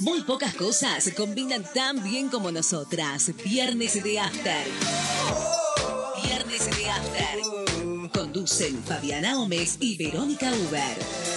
Muy pocas cosas combinan tan bien como nosotras. Viernes de After. Viernes de After. Conducen Fabiana Gómez y Verónica Uber.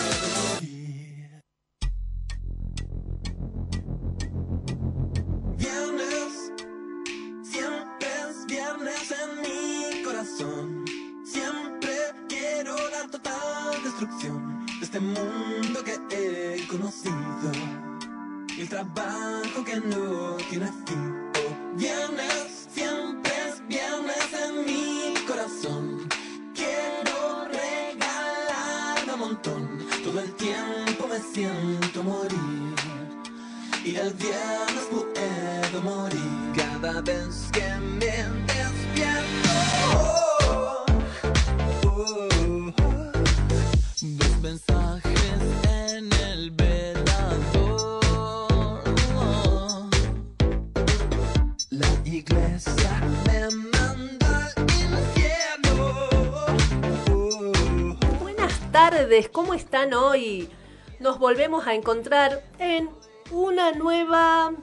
Volvemos a encontrar en una nueva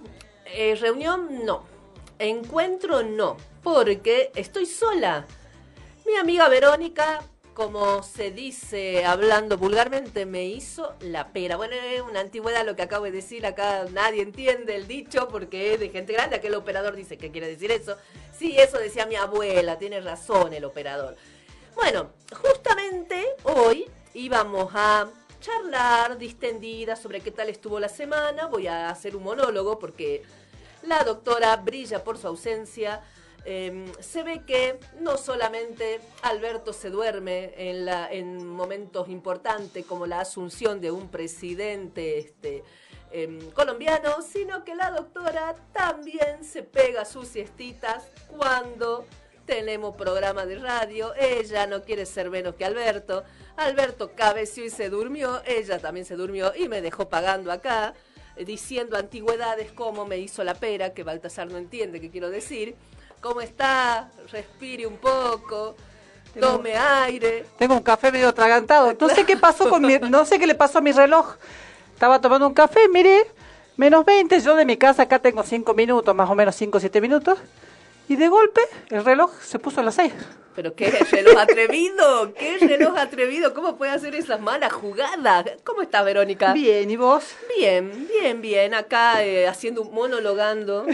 eh, reunión, no. Encuentro, no. Porque estoy sola. Mi amiga Verónica, como se dice hablando vulgarmente, me hizo la pera. Bueno, es una antigüedad lo que acabo de decir. Acá nadie entiende el dicho porque es de gente grande. Aquel operador dice que quiere decir eso. Sí, eso decía mi abuela. Tiene razón el operador. Bueno, justamente hoy íbamos a charlar distendida sobre qué tal estuvo la semana. Voy a hacer un monólogo porque la doctora brilla por su ausencia. Eh, se ve que no solamente Alberto se duerme en, la, en momentos importantes como la asunción de un presidente este, eh, colombiano, sino que la doctora también se pega sus siestitas cuando tenemos programa de radio. Ella no quiere ser menos que Alberto. Alberto cabeció y se durmió. Ella también se durmió y me dejó pagando acá, eh, diciendo antigüedades como me hizo la pera, que Baltasar no entiende qué quiero decir. ¿Cómo está? Respire un poco. Tome aire. Tengo un café medio atragantado. No sé qué pasó con mi, no sé qué le pasó a mi reloj. Estaba tomando un café, mire, menos 20. Yo de mi casa acá tengo 5 minutos, más o menos 5 o 7 minutos. Y de golpe el reloj se puso a las 6. Pero qué reloj atrevido, qué reloj atrevido, ¿cómo puede hacer esas malas jugadas? ¿Cómo está Verónica? Bien, ¿y vos? Bien, bien, bien. Acá eh, haciendo un monologando.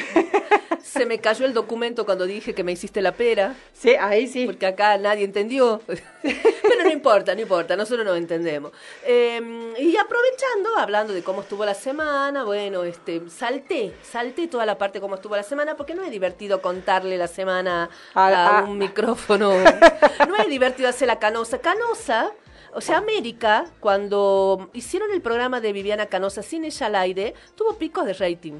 Se me cayó el documento cuando dije que me hiciste la pera. Sí, ahí sí. Porque acá nadie entendió. Pero no importa, no importa, nosotros no entendemos. Eh, y aprovechando, hablando de cómo estuvo la semana, bueno, este, salté, salté toda la parte de cómo estuvo la semana, porque no es divertido contarle la semana a, A- a- un micrófono. No es divertido hacer la canosa. Canosa. O sea, América, cuando hicieron el programa de Viviana Canosa sin ella al aire, tuvo picos de rating.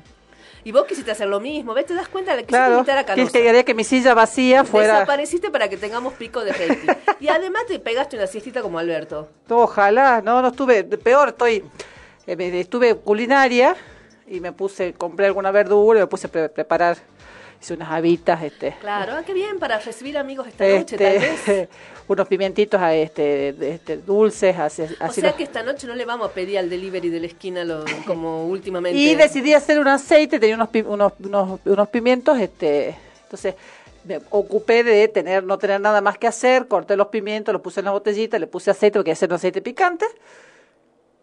Y vos quisiste hacer lo mismo, ¿ves? Te das cuenta de que quisiste Claro, invitar a Canosa. quería que mi silla vacía fuera. Desapareciste para que tengamos pico de rating. y además te pegaste una siestita como Alberto. Ojalá, no, no estuve, peor estoy, eh, estuve culinaria y me puse, compré alguna verdura y me puse a pre- preparar, hice unas habitas, este, Claro, ah, qué bien para recibir amigos esta noche, tal vez. este, unos pimientitos a este, este, dulces, así, O así sea los- que esta noche no le vamos a pedir al delivery de la esquina lo- como últimamente. y decidí hacer un aceite, tenía unos, unos, unos, unos pimientos, este, entonces me ocupé de tener, no tener nada más que hacer, corté los pimientos, los puse en la botellita, le puse aceite porque hacer un aceite picante,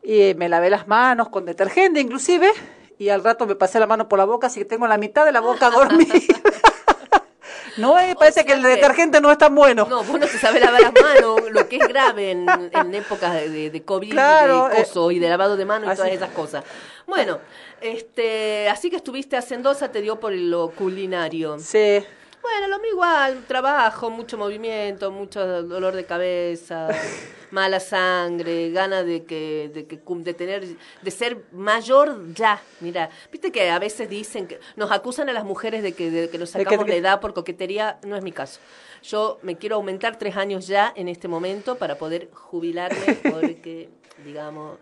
y me lavé las manos con detergente inclusive, y al rato me pasé la mano por la boca, así que tengo la mitad de la boca dormida. no, eh, parece que el sea que- detergente no es tan bueno. No, vos no te sabes lavar las manos, lo que es grave en, en épocas de, COVID, Claro, de coso y de lavado de manos y todas esas cosas. Bueno, este, así que estuviste hacendosa, te dio por lo culinario. Sí. Bueno, lo mismo igual, trabajo, mucho movimiento, mucho dolor de cabeza, mala sangre, ganas de que, de que de tener, de ser mayor ya. Mira, viste que a veces dicen que nos acusan a las mujeres de que, de que nos sacamos la edad por coquetería, no es mi caso. Yo me quiero aumentar tres años ya en este momento para poder jubilarme porque, digamos,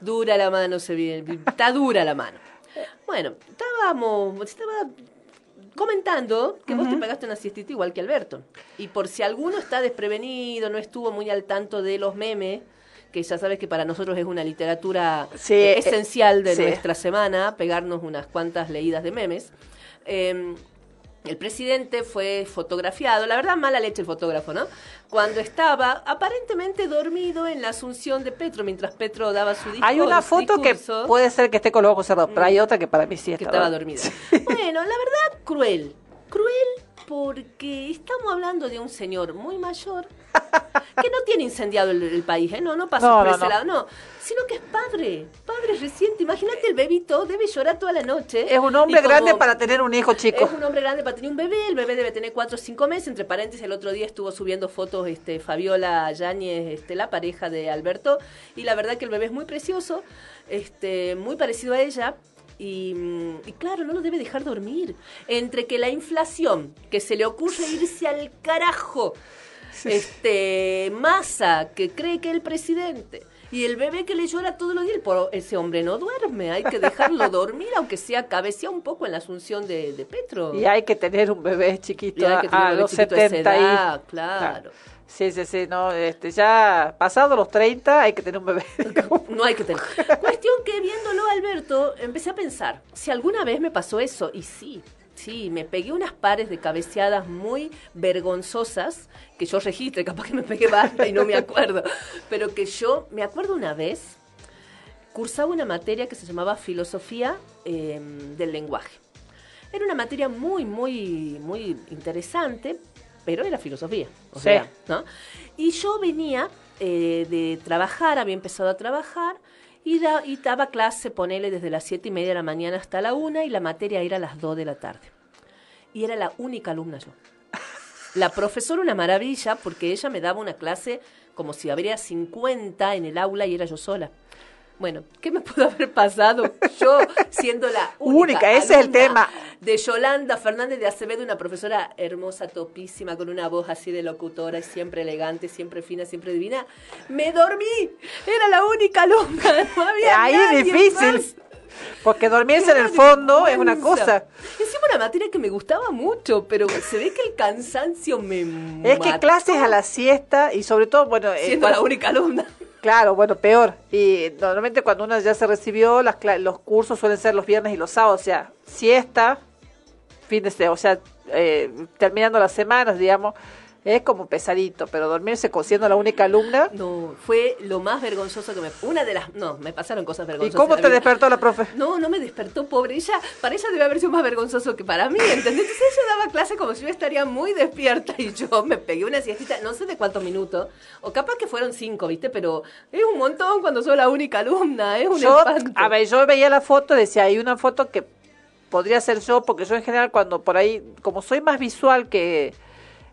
dura la mano, se viene, está dura la mano. Bueno, estábamos, estaba comentando que vos te pegaste una siestita igual que Alberto. Y por si alguno está desprevenido, no estuvo muy al tanto de los memes que ya sabes que para nosotros es una literatura Sí, eh, esencial de nuestra semana, pegarnos unas cuantas leídas de memes. Eh, el presidente fue fotografiado, la verdad mala leche el fotógrafo, ¿no? Cuando estaba aparentemente dormido en la asunción de Petro, mientras Petro daba su discurso. Hay una foto que puede ser que esté con los ojos cerrados, pero hay otra que para mí sí que está estaba dormida. Bueno, la verdad, cruel. Cruel porque estamos hablando de un señor muy mayor que no tiene incendiado el, el país, ¿eh? No, no pasa No, por no, ese no. lado, no. Sino que es padre, padre reciente. Imagínate el bebito, debe llorar toda la noche. Es un hombre grande para tener un hijo chico. es un hombre grande para tener un bebé, el bebé debe tener cuatro o cinco meses, entre paréntesis el otro día estuvo subiendo fotos este Fabiola Yáñez, este, la pareja de Alberto, y la verdad que el bebé es muy precioso, este, muy parecido a ella, y, mm, y claro, no lo debe dejar dormir. Entre que la inflación, que se le ocurre irse al carajo, este masa que cree que es el presidente y el bebé que le llora todos los días, po- ese hombre no duerme, hay que dejarlo dormir, aunque sea cabecea un poco en la asunción de, de Petro. Y hay que tener un bebé chiquito a bebé los chiquito a esa 70 edad, y... claro. Sí, sí, sí, no, este, ya pasado los 30 hay que tener un bebé. No hay que tener. Cuestión que viéndolo, Alberto, empecé a pensar, si alguna vez me pasó eso, y sí, sí, me pegué unas pares de cabeceadas muy vergonzosas, que yo registre, capaz que me pegué basta y no me acuerdo, pero que yo me acuerdo una vez, cursaba una materia que se llamaba Filosofía eh, del Lenguaje. Era una materia muy, muy, muy interesante, pero era filosofía. O Sí. sea, ¿no? Y yo venía eh, de trabajar, había empezado a trabajar, y, da- y daba clase, ponele, desde las siete y media de la mañana hasta la una, y la materia era a las dos de la tarde. Y era la única alumna yo. La profesora una maravilla, porque ella me daba una clase como si habría 50 en el aula y era yo sola. Bueno, ¿qué me pudo haber pasado? Yo siendo la única, Única, ese es el tema. De Yolanda Fernández de Acevedo, una profesora hermosa, topísima, con una voz así de locutora, y siempre elegante, siempre fina, siempre divina. Me dormí. Era la única alumna. No había Ahí nadie es difícil. más. Porque dormirse en el fondo es una cosa. Encima una materia que me gustaba mucho, pero se ve que el cansancio me Es que clases a la siesta y sobre todo, bueno, eh, Siendo la cuando- única alumna. claro, bueno, peor. Y normalmente cuando uno ya se recibió, las, los cursos suelen ser los viernes y los sábados, o sea, siesta, fin de o sea, eh, terminando las semanas, digamos, es como pesadito, pero dormirse siendo la única alumna. No, fue lo más vergonzoso que me... Una de las... No, me pasaron cosas ¿Y vergonzosas. cómo en la te despertó la profe? No, no me despertó, pobre. Ella, para ella debe haber sido más vergonzoso que para mí, ¿entendés? Entonces ella daba clase como si yo estaría muy despierta y yo me pegué una siestita, no sé de cuántos minutos, o capaz que fueron cinco, ¿viste? Pero es un montón cuando soy la única alumna, es un Yo, espanto. a ver, yo veía la foto, decía, hay una foto que podría ser yo, porque yo en general cuando por ahí, como soy más visual que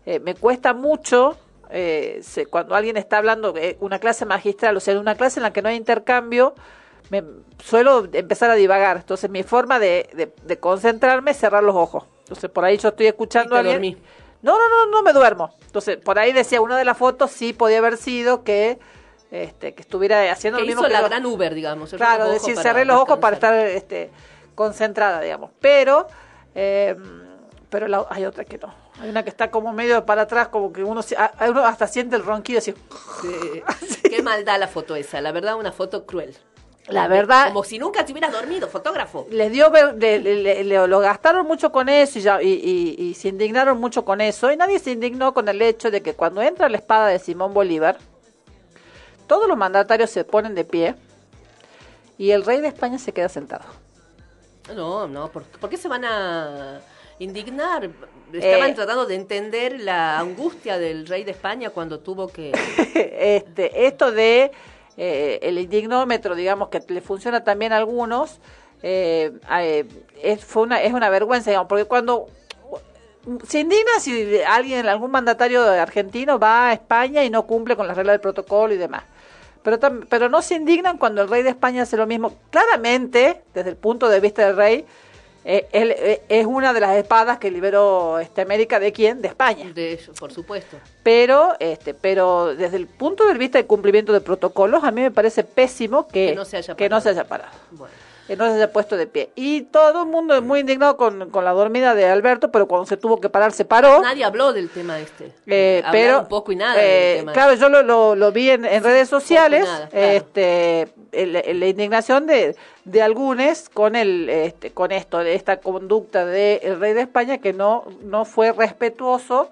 eh, me cuesta mucho, eh, se- cuando alguien está hablando eh, una clase magistral, o sea, en una clase en la que no hay intercambio, me suelo empezar a divagar. Entonces mi forma de, de- de concentrarme es cerrar los ojos. Entonces por ahí yo estoy escuchando Y te a alguien. dormí. No, no, no, no me duermo. Entonces por ahí decía una de las fotos sí podía haber sido que este, que estuviera haciendo que lo mismo hizo que la yo. gran Uber, digamos. Claro, decir, cerré los ojos para estar este, concentrada, digamos. Pero, eh, pero la- hay otra que no. Hay una que está como medio para atrás, como que uno, se- a- a uno hasta siente el ronquido así. Sí. Qué maldad la foto esa, la verdad, una foto cruel. La verdad, Como si nunca te hubieras dormido, fotógrafo. les dio ver- le- le- le- le- lo gastaron mucho con eso y, ya- y, y- y se indignaron mucho con eso y nadie se indignó con el hecho de que cuando entra la espada de Simón Bolívar todos los mandatarios se ponen de pie y el rey de España se queda sentado No, no, ¿por, por qué se van a indignar? Estaban Eh. tratando de entender la angustia del rey de España cuando tuvo que... este, esto de eh, el indignómetro, digamos que le funciona también a algunos, eh, eh, es, fue una, es una vergüenza, digamos, porque cuando se indigna si alguien, algún mandatario argentino va a España y no cumple con las reglas del protocolo y demás. Pero, pero no se indignan cuando el rey de España hace lo mismo. Claramente, desde el punto de vista del rey, eh, él eh, es una de las espadas que liberó este, América de quién? De España De ellos, por supuesto. pero este pero desde el punto de vista del cumplimiento de protocolos a mí me parece pésimo que, Que no se haya que no parado. se haya parado Bueno. No se haya puesto de pie. Y todo el mundo muy indignado con, con la dormida de Alberto, pero cuando se tuvo que parar se paró. Nadie habló del tema este. Eh, pero un poco y nada eh, del tema. claro yo lo, lo, lo vi en, en redes sociales nada, claro. este el- el- la indignación de de algunos con el este, con esto de esta conducta del rey de España que no no fue respetuoso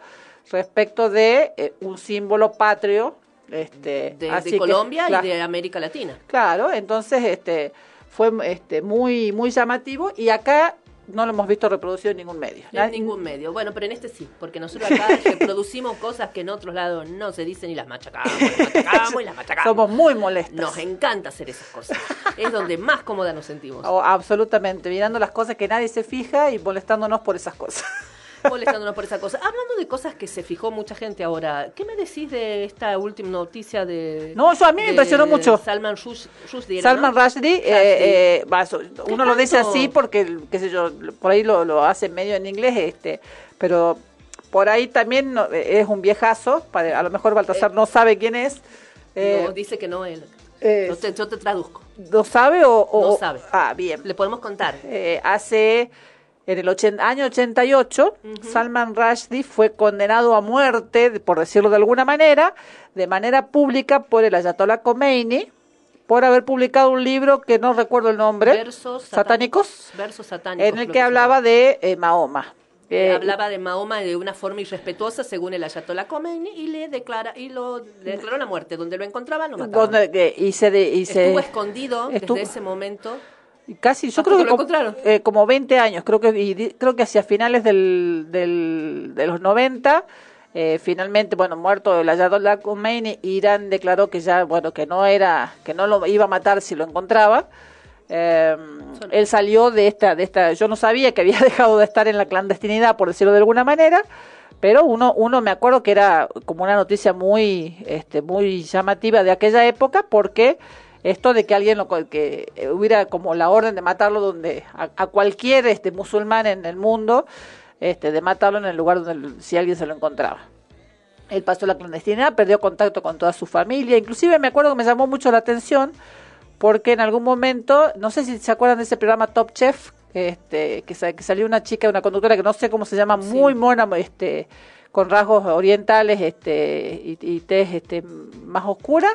respecto de eh, un símbolo patrio este de, así de que, Colombia claro, y de América Latina. claro entonces este fue este muy muy llamativo y acá no lo hemos visto reproducido en ningún medio En ningún medio. Bueno, pero en este sí, porque nosotros acá reproducimos cosas que en otros lados no se dicen y las machacamos, las machacamos y las machacamos. somos muy molestos Nos encanta hacer esas cosas. Es donde más cómoda nos sentimos. Oh, absolutamente, mirando las cosas que nadie se fija y molestándonos por esas cosas. Molestándonos por esa cosa. Hablando de cosas que se fijó mucha gente ahora, ¿qué me decís de esta última noticia de... No, yo a mí me impresionó mucho. Salman Rush- Rushdie, Salman. Rushdie, eh, eh, uno lo dice así porque, qué sé yo, por ahí lo, lo hace medio en inglés, este, pero por ahí también no- es un viejazo, a lo mejor Baltasar no sabe quién es. eh, No, dice que no él. eh, yo, te, yo te traduzco. ¿No sabe o, o- No sabe. Ah, bien. Le podemos contar. Eh, hace en el año 88 Salman Rushdie fue condenado a muerte, por decirlo de alguna manera, de manera pública por el Ayatollah Khomeini por haber publicado un libro que no recuerdo el nombre, Versos satánicos, Versos satánicos. en el que hablaba de eh, Mahoma. Eh, hablaba de Mahoma de una forma irrespetuosa según el Ayatollah Khomeini y le declara y lo le declaró la muerte donde lo encontraba lo mataban. donde- que- y se, de- y se- Estuvo escondido estuvo- desde ese momento. Casi, yo ¿Hasta creo que que, lo como, eh, como 20 años, creo que y creo que hacia finales del, del- de los 90, eh, finalmente, bueno, muerto el Ayatollah Khomeini, Irán declaró que ya, bueno, que no era, que no lo iba a matar si lo encontraba. Eh, él salió de esta, de esta, yo no sabía que había dejado de estar en la clandestinidad, por decirlo de alguna manera, pero uno, uno me acuerdo que era como una noticia muy, este, muy llamativa de aquella época, porque esto de que alguien lo, que eh, hubiera como la orden de matarlo donde a, a cualquier este musulmán en el mundo, este, de matarlo en el lugar donde si alguien se lo encontraba. Él pasó la clandestinidad, perdió contacto con toda su familia, inclusive me acuerdo que me llamó mucho la atención porque en algún momento, no sé si se acuerdan de ese programa Top Chef, este, que, que salió una chica, una conductora que no sé cómo se llama, muy mona, este, con rasgos orientales este, y, y tez este, más oscura,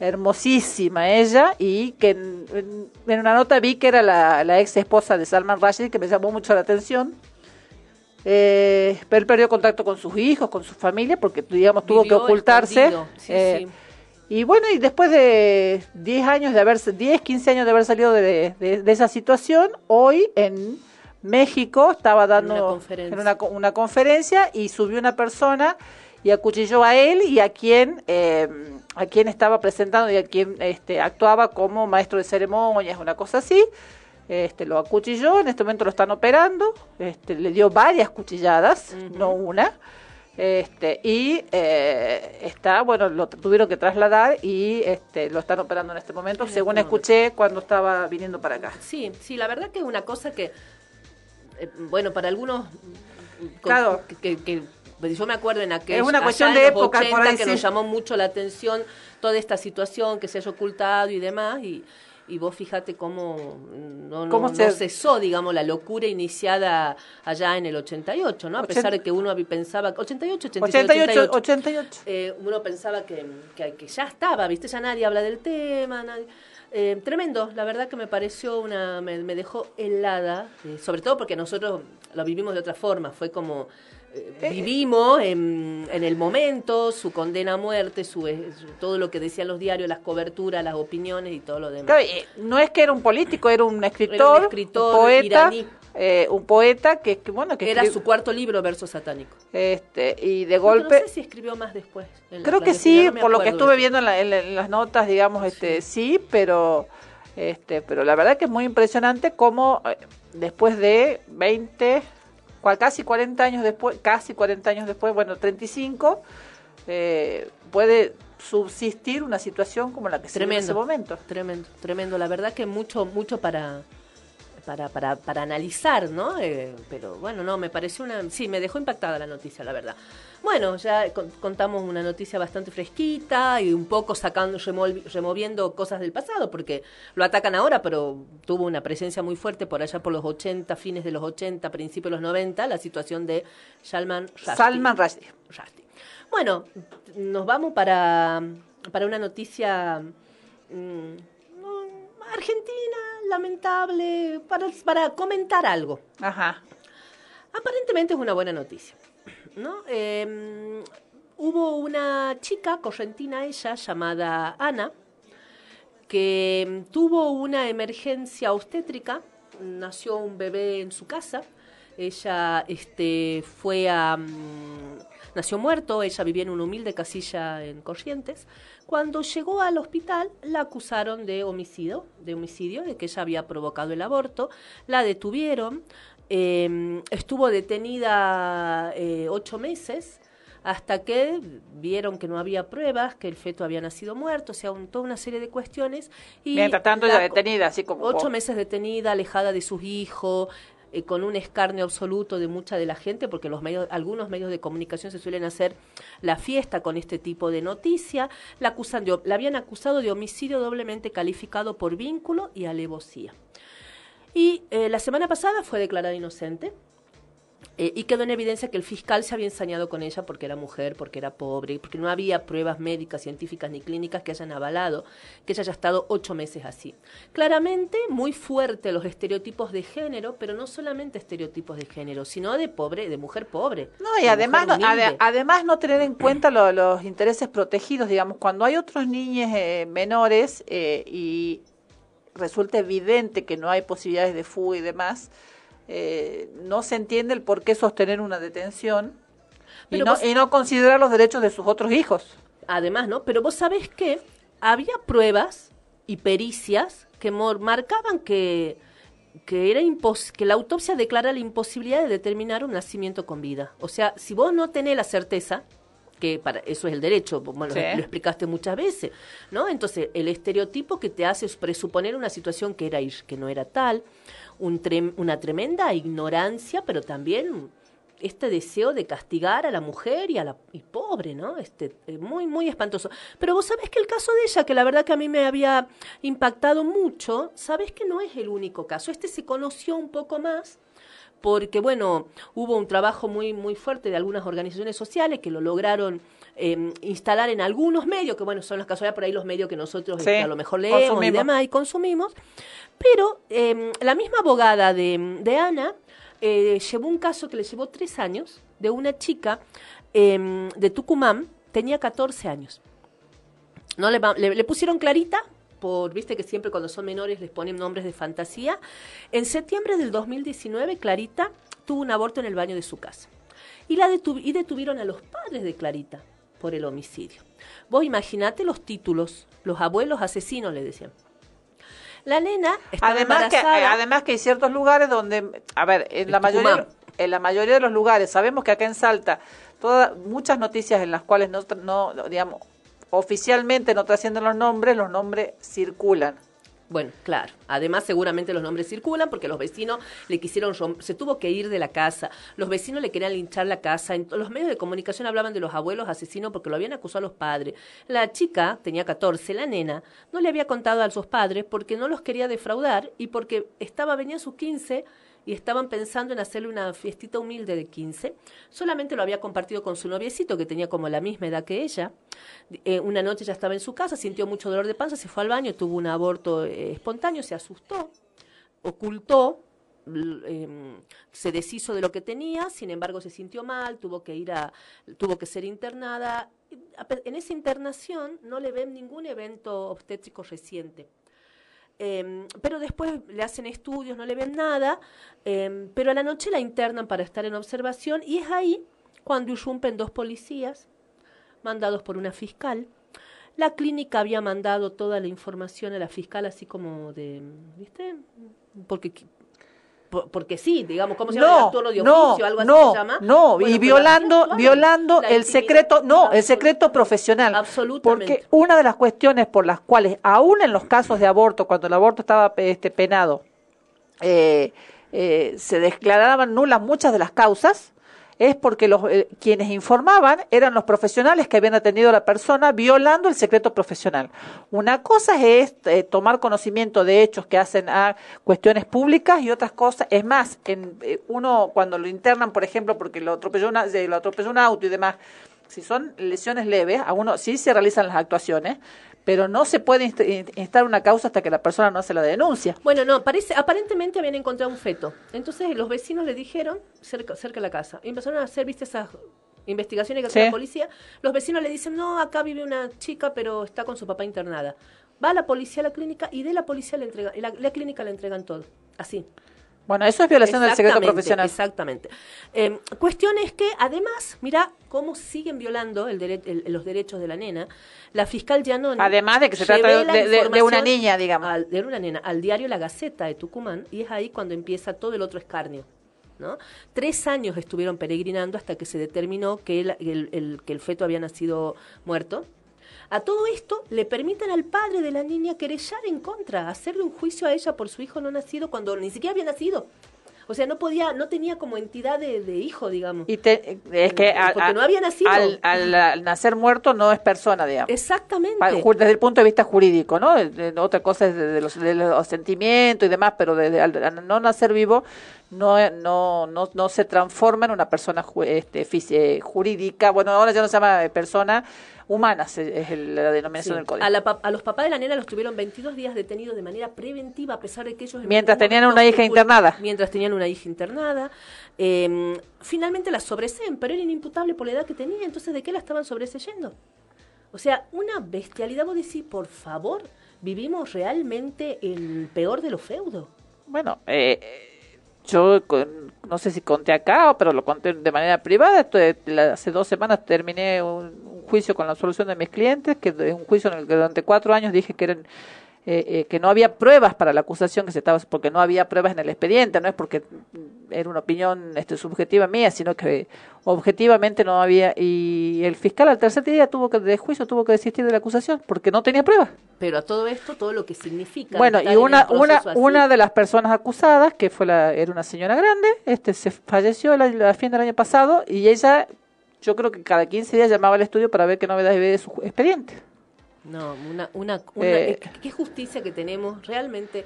hermosísima ella, y que en, en- en una nota vi que era la, la ex esposa de Salman Rushdie, que me llamó mucho la atención. Eh, pero él perdió contacto con sus hijos, con su familia, porque digamos tuvo que ocultarse. sí, Eh, sí. Y bueno, y después de 10 años de haber, 10, 15 años de haber salido de, de- de esa situación, hoy en México estaba dando una conferencia. en una, una conferencia y subió una persona y acuchilló a él y a quien eh, a quien estaba presentando y a quien este, actuaba como maestro de ceremonias, una cosa así. Este, lo acuchilló, en este momento lo están operando, este, le dio varias cuchilladas, no una. Este, y eh, está, bueno, lo tuvieron que trasladar y este, lo están operando en este momento, En este según escuché cuando estaba viniendo para acá. Sí, sí, la verdad que es una cosa que, eh, bueno, para algunos, Claro. que, que- que- pues yo me acuerdo en aquel, Es una cuestión de época, por 80, ahí que sí. nos llamó mucho la atención toda esta situación que se haya ocultado y demás, y, y vos fíjate cómo no, Cómo no se- cesó, digamos, la locura iniciada allá en el 88, ¿no? A pesar de que uno pensaba, 88, 87, 88, 88, 88. eh, uno pensaba que, que, que ya estaba, ¿viste? Ya nadie habla del tema. nadie- eh, tremendo, la verdad que me pareció una. me, me dejó helada, eh, sobre todo porque nosotros lo vivimos de otra forma. Fue como. Eh, vivimos en, en el momento, su condena a muerte, su, eh, su- todo lo que decían los diarios, las coberturas, las opiniones y todo lo demás. Claro, y no es que era un político, era un escritor, escritor un poeta, iraní. eh, un poeta que, que, bueno, que Era su cuarto libro, Verso Satánico. este y de golpe No sé si escribió más después. Creo que sí, no por lo que estuve viendo en, la- en la- en las notas, digamos, este sí, pero este, pero la verdad que es muy impresionante cómo eh, después de 20, cua- casi 40 años después, casi 40 años después, bueno, 35, eh, puede subsistir una situación como la que se vive en ese momento. Tremendo, tremendo. La verdad que mucho, mucho para, para, para, para analizar, ¿no? Eh, pero bueno, no, me pareció una... Sí, me dejó impactada la noticia, la verdad. Bueno, ya con- contamos una noticia bastante fresquita y un poco sacando, removiendo cosas del pasado, porque lo atacan ahora, pero tuvo una presencia muy fuerte por allá por los 80, fines de los 80, principios de los 90, la situación de Salman Rushdie. Salman Rushdie. Rushdie. Bueno, nos vamos para, para una noticia mm, argentina, lamentable, para, para comentar algo. Ajá. Aparentemente es una buena noticia. ¿No? Eh, hubo una chica, correntina ella, llamada Ana, que mm, tuvo una emergencia obstétrica, nació un bebé en su casa, ella este, fue a... mm, nació muerto, ella vivía en una humilde casilla en Corrientes. Cuando llegó al hospital la acusaron de homicidio, de homicidio, de que ella había provocado el aborto, la detuvieron, eh, estuvo detenida eh, ocho meses hasta que vieron que no había pruebas, que el feto había nacido muerto, o sea, un- toda una serie de cuestiones. Y Mientras tanto, la co- detenida, así como... Ocho por- meses detenida, alejada de sus hijos, eh, con un escarnio absoluto de mucha de la gente, porque los medios, algunos medios de comunicación se suelen hacer la fiesta con este tipo de noticia. La, acusan de, la habían acusado de homicidio doblemente calificado por vínculo y alevosía. Y eh, la semana pasada fue declarada inocente. eh, y quedó en evidencia que el fiscal se había ensañado con ella porque era mujer, porque era pobre, porque no había pruebas médicas, científicas ni clínicas que hayan avalado que ella haya estado ocho meses así. Claramente muy fuerte los estereotipos de género, pero no solamente estereotipos de género, sino de pobre, de mujer pobre. No, y de además no, además no tener en cuenta lo- los intereses protegidos, digamos, cuando hay otros niños eh, menores eh, y resulta evidente que no hay posibilidades de fuga y demás, eh, no se entiende el por qué sostener una detención y no, vos- y no considerar los derechos de sus otros hijos. Además, ¿no? Pero vos sabés que había pruebas y pericias que marcaban que, que, era impos- que la autopsia declara la imposibilidad de determinar un nacimiento con vida. O sea, si vos no tenés la certeza, que para eso es el derecho, bueno, Sí. lo explicaste muchas veces, ¿no? Entonces, el estereotipo que te hace es presuponer una situación que, era, ir- que no era tal, un trem- una tremenda ignorancia, pero también este deseo de castigar a la mujer y a la y pobre, ¿no? Este eh, muy muy espantoso. Pero vos sabés que el caso de ella, que la verdad que a mí me había impactado mucho, sabés que no es el único caso. Este se conoció un poco más porque bueno, hubo un trabajo muy muy fuerte de algunas organizaciones sociales que lo lograron eh, instalar en algunos medios, que bueno, son las casualidades por ahí los medios que nosotros Sí, este, a lo mejor leemos y demás y consumimos, pero eh, la misma abogada de, de Ana eh, llevó un caso que le llevó tres años de una chica eh, de Tucumán, tenía 14 años. No le, le, le pusieron Clarita, por, viste que siempre cuando son menores les ponen nombres de fantasía. En septiembre del 2019, Clarita tuvo un aborto en el baño de su casa. Y, la detu- y detuvieron a los padres de Clarita por el homicidio. Vos imaginate los títulos, los abuelos asesinos, le decían. La nena estaba Además que, embarazada. eh, además que hay ciertos lugares donde, a ver, en la mayoría, en la mayoría de los lugares, sabemos que acá en Salta, todas, muchas noticias en las cuales no, no, digamos, oficialmente no trascienden los nombres, los nombres circulan. Bueno, claro. Además, seguramente los nombres circulan porque los vecinos le quisieron se tuvo que ir de la casa. Los vecinos le querían linchar la casa. En los medios de comunicación hablaban de los abuelos asesinos porque lo habían acusado a los padres. La chica tenía 14, la nena no le había contado a sus padres porque no los quería defraudar y porque estaba venía a sus 15 y estaban pensando en hacerle una fiestita humilde de 15. Solamente lo había compartido con su noviecito, que tenía como la misma edad que ella. Eh, una noche ya estaba en su casa, sintió mucho dolor de panza, se fue al baño, tuvo un aborto eh, espontáneo, se asustó, ocultó, em, se deshizo de lo que tenía, sin embargo se sintió mal, tuvo que ir a, tuvo que ser internada. En esa internación no le ven ningún evento obstétrico reciente. Em, pero después le hacen estudios, no le ven nada, em, pero a la noche la internan para estar en observación y es ahí cuando irrumpen dos policías mandados por una fiscal. La clínica había mandado toda la información a la fiscal así como de, ¿viste? Porque por- porque sí, digamos, ¿cómo se llama? No, El de no, oficio, algo así no, se llama. no, Bueno, y violando, violando La el secreto, no, el secreto profesional. Absolutamente. Porque una de las cuestiones por las cuales, aún en los casos de aborto, cuando el aborto estaba este, penado, eh, eh, se declaraban nulas muchas de las causas, es porque los eh, quienes informaban eran los profesionales que habían atendido a la persona violando el secreto profesional. Una cosa es eh, tomar conocimiento de hechos que hacen a cuestiones públicas y otras cosas, es más, en, eh, uno cuando lo internan, por ejemplo, porque lo atropelló, una, lo atropelló un auto y demás, si son lesiones leves, a uno sí se realizan las actuaciones, pero no se puede inst- in- instar una causa hasta que la persona no hace la denuncia. Bueno, no, parece, aparentemente habían encontrado un feto. Entonces los vecinos le dijeron, cerca, cerca de la casa, y empezaron a hacer, viste, esas investigaciones que hace Sí. la policía. Los vecinos le dicen, no, acá vive una chica, pero está con su papá internada. Va la policía a la clínica y de la policía le entrega, la, la clínica le entregan todo. Así. Bueno, eso es violación del secreto profesional. Exactamente. Eh, cuestión es que, además, mira cómo siguen violando el dere- el- los derechos de la nena. La fiscal Giannone. Además de que se trata de- de- de una niña, digamos. al- de una nena, al diario La Gaceta de Tucumán, y es ahí cuando empieza todo el otro escarnio. ¿no? Tres años estuvieron peregrinando hasta que se determinó que el, el- el- que el feto había nacido muerto. A todo esto le permiten al padre de la niña querellar en contra, hacerle un juicio a ella por su hijo no nacido cuando ni siquiera había nacido. O sea, no podía, no tenía como entidad de, de hijo, digamos. Y te- es que a- Porque a- no había nacido. Al, al- al nacer muerto no es persona, digamos. Exactamente. Desde el punto de vista jurídico, ¿no? De- de- otra cosa es de, de los, de los sentimientos y demás, pero al, al no nacer vivo no, no, no, no se transforma en una persona ju- este, eh, jurídica. Bueno, ahora ya no se llama eh, persona humana, se- es el- la denominación Sí. del código. A, la pa- a los papás de la nena los tuvieron 22 días detenidos de manera preventiva, a pesar de que ellos... en Mientras tenían una hija internada. Mientras tenían una hija internada. Eh, finalmente la sobreseen, pero era inimputable por la edad que tenía, entonces ¿de qué la estaban sobreseyendo? O sea, una bestialidad, vos decís, por favor, vivimos realmente el peor de los feudos. Bueno, eh, yo no sé si conté acá, pero lo conté de manera privada. Esto, la- hace dos semanas terminé un, juicio con la absolución de mis clientes, que es un juicio en el que durante cuatro años dije que eran eh, eh, que no había pruebas para la acusación que se estaba porque no había pruebas en el expediente no es porque era una opinión este, subjetiva mía sino que objetivamente no había y el fiscal al tercer día tuvo que de juicio tuvo que desistir de la acusación porque no tenía pruebas Pero a todo esto, todo lo que significa. bueno, y una, una, así. una de las personas acusadas, que fue la, era una señora grande, este se falleció a fin del año pasado y ella, yo creo que cada 15 días llamaba al estudio para ver qué novedades había de su expediente. No, una, una, una- Eh, qué justicia que tenemos, realmente.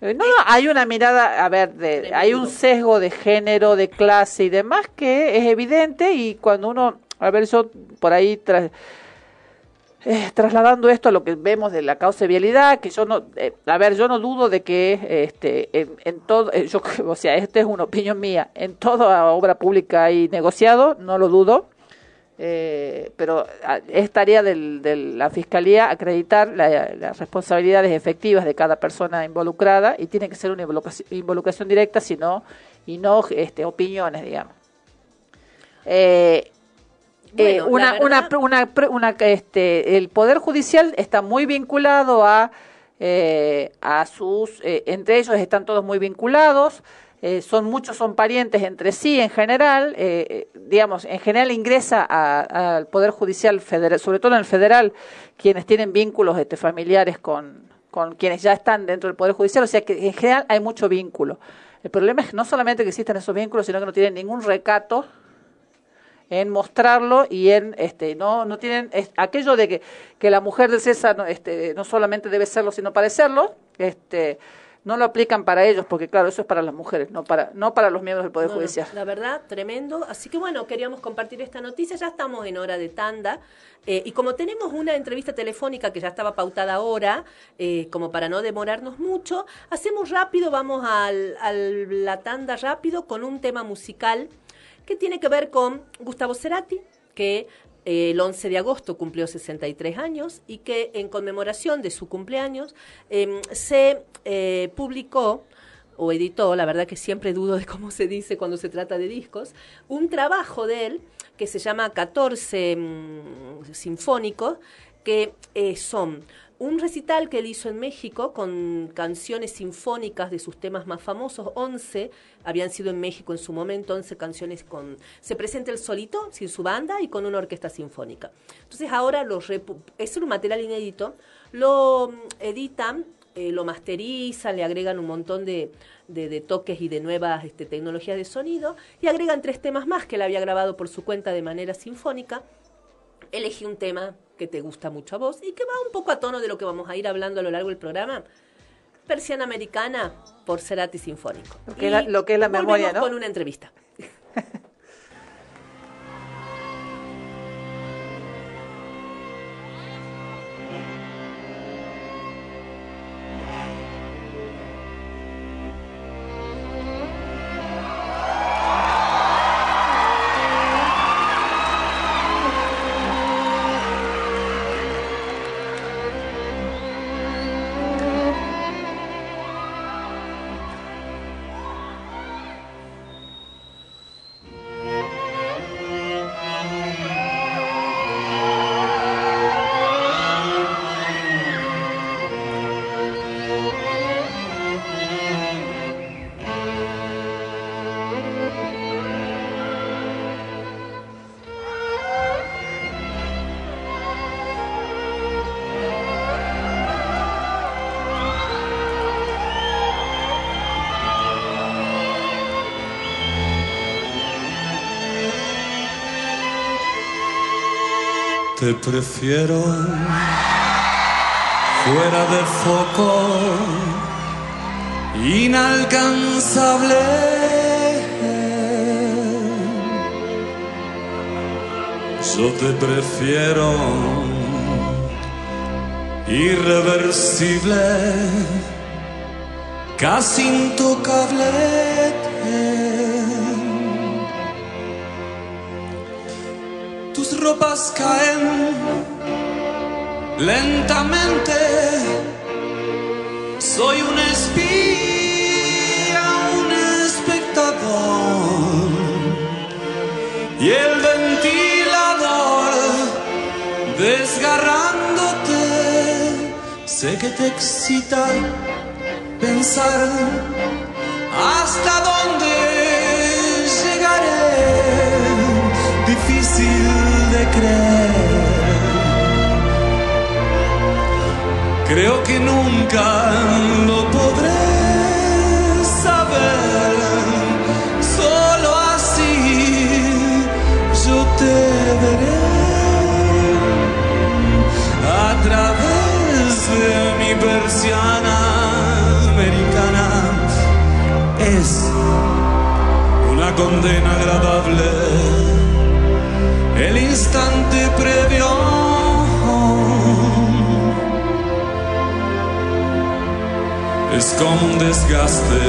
Eh, No, no, hay una mirada, a ver, de, hay un sesgo de género, de clase y demás que es evidente y cuando uno, a ver, yo por ahí tras, eh, trasladando esto a lo que vemos de la causa de vialidad, que yo no, eh, a ver, yo no dudo de que este, en, en todo, yo, o sea, esta es una opinión mía, en toda obra pública hay negociado, no lo dudo. Eh, pero ah, es tarea del- de la Fiscalía acreditar la- las responsabilidades efectivas de cada persona involucrada y tiene que ser una involucración, involucración directa sino, y no este, opiniones, digamos. Eh, eh, Bueno, una, una, verdad- una, una, este, el Poder Judicial está muy vinculado a, eh, a sus, entre ellos están todos muy vinculados, eh, son muchos son parientes entre sí en general, eh, eh, digamos, en general ingresa al Poder Judicial federal, sobre todo en el federal, quienes tienen vínculos este, familiares con, con quienes ya están dentro del Poder Judicial, o sea que en general hay mucho vínculo. El problema es no solamente que existen esos vínculos, sino que no tienen ningún recato en mostrarlo y en este no no tienen aquello de que, que la mujer del César no, este no solamente debe serlo sino parecerlo este no lo aplican para ellos porque claro eso es para las mujeres no para no para los miembros del poder No, no, judicial la verdad, tremendo. Así que bueno, queríamos compartir esta noticia. Ya estamos en hora de tanda. Eh, y como tenemos una entrevista telefónica que ya estaba pautada ahora, eh, como para no demorarnos mucho, hacemos rápido, vamos al, al- la tanda rápido con un tema musical que tiene que ver con Gustavo Cerati, que el 11 de agosto cumplió 63 años y que en conmemoración de su cumpleaños em, se eh, publicó o editó, la verdad que siempre dudo de cómo se dice cuando se trata de discos, un trabajo de él que se llama 14 mm, Sinfónicos, que eh, son un recital que él hizo en México con canciones sinfónicas de sus temas más famosos, 11 habían sido en México en su momento, 11 canciones con... Se presenta él solito, sin su banda y con una orquesta sinfónica. Entonces ahora los es un material inédito, lo editan eh, lo masterizan, le agregan un montón de toques y de nuevas este, tecnologías de sonido y agregan tres temas más que él había grabado por su cuenta de manera sinfónica. Elegí un tema que te gusta mucho a vos y que va un poco a tono de lo que vamos a ir hablando a lo largo del programa. Persiana Americana por Cerati Sinfónico. Lo que es la- Y lo que es la memoria, ¿no? con una entrevista. Te prefiero fuera de foco, inalcanzable. Yo te prefiero irreversible, casi intocable. Tus ropas caen lentamente. Soy un espía, un espectador. Y el ventilador desgarrándote. Sé que te excita pensar hasta Creo que nunca lo podré saber. Solo así yo te veré a través de mi persiana americana. Es una condena agradable. El instante previo es como un desgaste,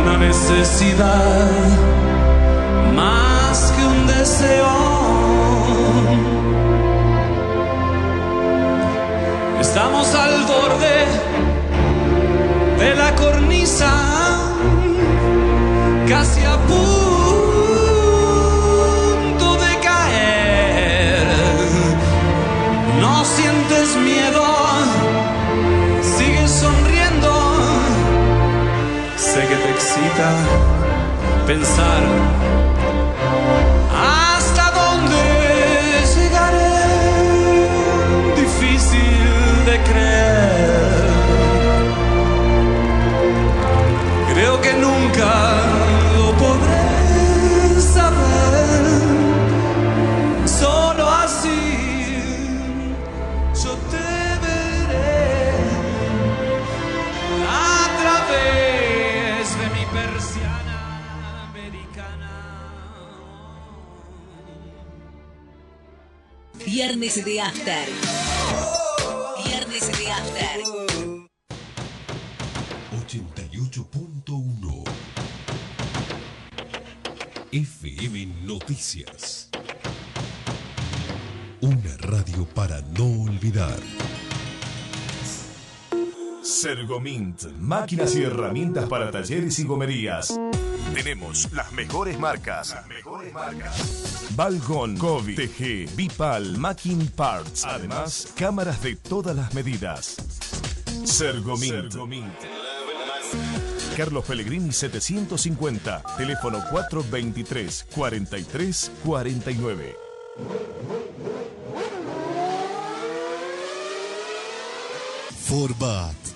una necesidad más que un deseo. Estamos al borde de la cornisa, casi a punto pensar Viernes de After. Viernes de After. 88.1 FM Noticias. Una radio para no olvidar. Sergomint, máquinas y herramientas para talleres y gomerías. Tenemos las mejores marcas. Las mejores marcas. Balgon, Kovi, TG, Bipal, Macking Parts. Además, cámaras de todas las medidas. Sergomint. Carlos Pellegrini 750, teléfono 423 43 49. Forbat,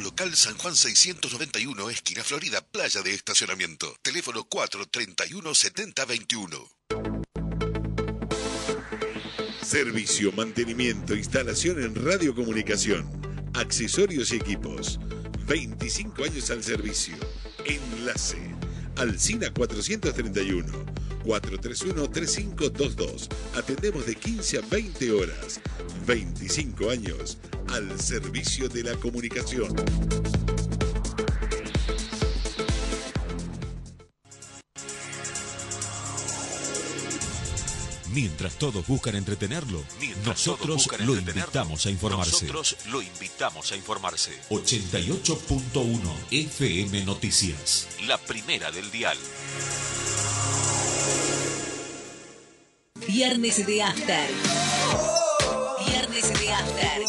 Local San Juan 691, esquina Florida, playa de estacionamiento. Teléfono 431 7021. Servicio, mantenimiento, instalación en radiocomunicación, accesorios y equipos. 25 años al servicio. Enlace. Alcina 431. 431-3522. Atendemos de 15 a 20 horas. 25 años al servicio de la comunicación. Mientras todos buscan entretenerlo, nosotros lo invitamos a informarse. Nosotros lo invitamos a informarse. 88.1 FM Noticias. La primera del dial. Viernes de After. Viernes de After.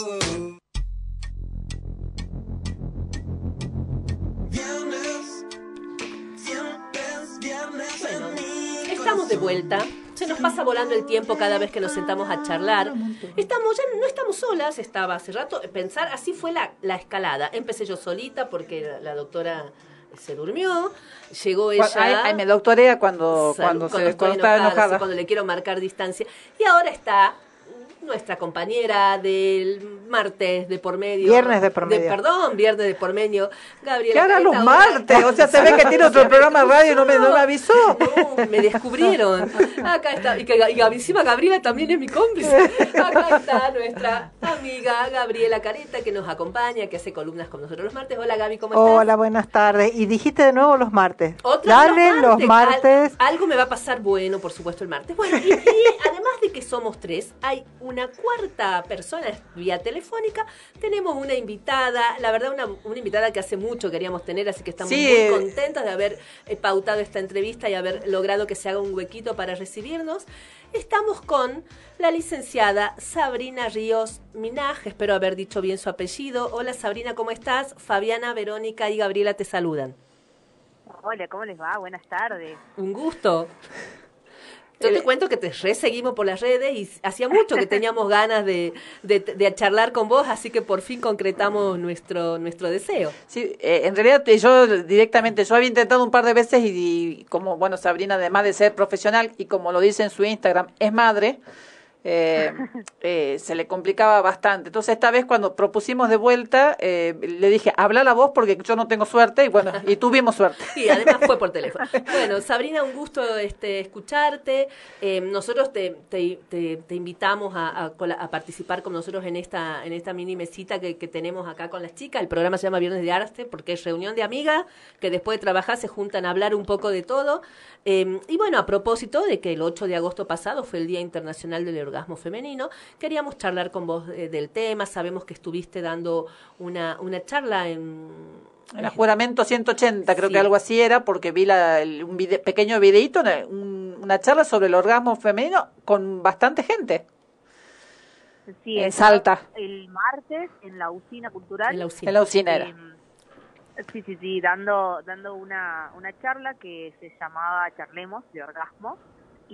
Estamos de vuelta. Se nos pasa volando el tiempo cada vez que nos sentamos a charlar. Estamos, ya no estamos solas, estaba hace rato. Pensar, así fue la, la escalada. Empecé yo solita porque la, la doctora se durmió. Llegó ella. Ay, ay, me doctorea cuando, cuando, se, cuando está enojada. Cuando le quiero marcar distancia. Y ahora está nuestra compañera del martes de por medio. Viernes de por medio. perdón, viernes de por medio. Gabriela. ¿Qué hará los martes? O sea, se ve que tiene otro programa de radio y no me, no me avisó. No, me descubrieron. Acá está. Y, que, y encima Gabriela también es mi cómplice. Acá está nuestra amiga Gabriela Careta que nos acompaña, que hace columnas con nosotros los martes. Hola Gaby, ¿cómo estás? Hola, buenas tardes. Y dijiste de nuevo los martes. Otra Dale los martes. Al- algo me va a pasar bueno, por supuesto, el martes. Bueno, y, y además de que somos tres, hay una cuarta persona vía telefónica. Tenemos una invitada, la verdad, una, una invitada que hace mucho queríamos tener, así que estamos Sí, muy eh. contentas de haber eh, pautado esta entrevista y haber logrado que se haga un huequito para recibirnos. Estamos con la licenciada Sabrina Ríos Minaj, espero haber dicho bien su apellido. Hola Sabrina, ¿cómo estás? Fabiana, Verónica y Gabriela te saludan. Hola, ¿cómo les va? Buenas tardes. Un gusto. Yo te cuento que te reseguimos por las redes y hacía mucho que teníamos ganas de, de, de charlar con vos, así que por fin concretamos nuestro, nuestro deseo. Sí, eh, en realidad yo directamente, yo había intentado un par de veces y, y como, bueno, Sabrina, además de ser profesional y como lo dice en su Instagram, es madre, eh, eh, se le complicaba bastante. Entonces esta vez cuando propusimos de vuelta, eh, le dije, habla la voz porque yo no tengo suerte y bueno, y tuvimos suerte. Y además fue por teléfono. Bueno, Sabrina, un gusto este, escucharte. Eh, nosotros te, te, te, te invitamos a, a a participar con nosotros en esta, en esta mini mesita que, que tenemos acá con las chicas. El programa se llama Viernes de Arte porque es reunión de amigas que después de trabajar se juntan a hablar un poco de todo. Eh, y bueno, a propósito de que el 8 de agosto pasado fue el Día Internacional del Orgasmo Femenino, queríamos charlar con vos eh, del tema. Sabemos que estuviste dando una, una charla en... En el juramento 180, creo Sí. que algo así era, porque vi la, el- un vide- pequeño videíto, una, un- una charla sobre el orgasmo femenino con bastante gente. Sí, En Salta. El martes en la usina cultural. En la usina. En la usina era. Eh, sí, sí, sí, dando, dando una, una charla que se llamaba Charlemos de Orgasmo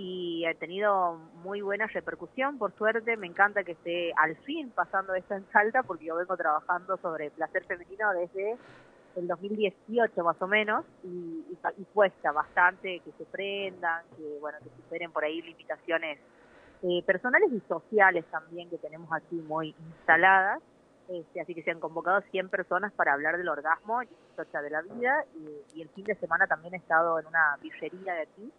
y ha tenido muy buena repercusión, por suerte. Me encanta que esté al fin pasando esto en Salta porque yo vengo trabajando sobre placer femenino desde el 2018 más o menos y, cuesta bastante que se prendan, que bueno, que superen por ahí limitaciones eh, personales y sociales también que tenemos aquí muy instaladas. Este, así que se han convocado 100 personas para hablar del orgasmo y de la vida. Y, el fin de semana también he estado en una birrería de aquí,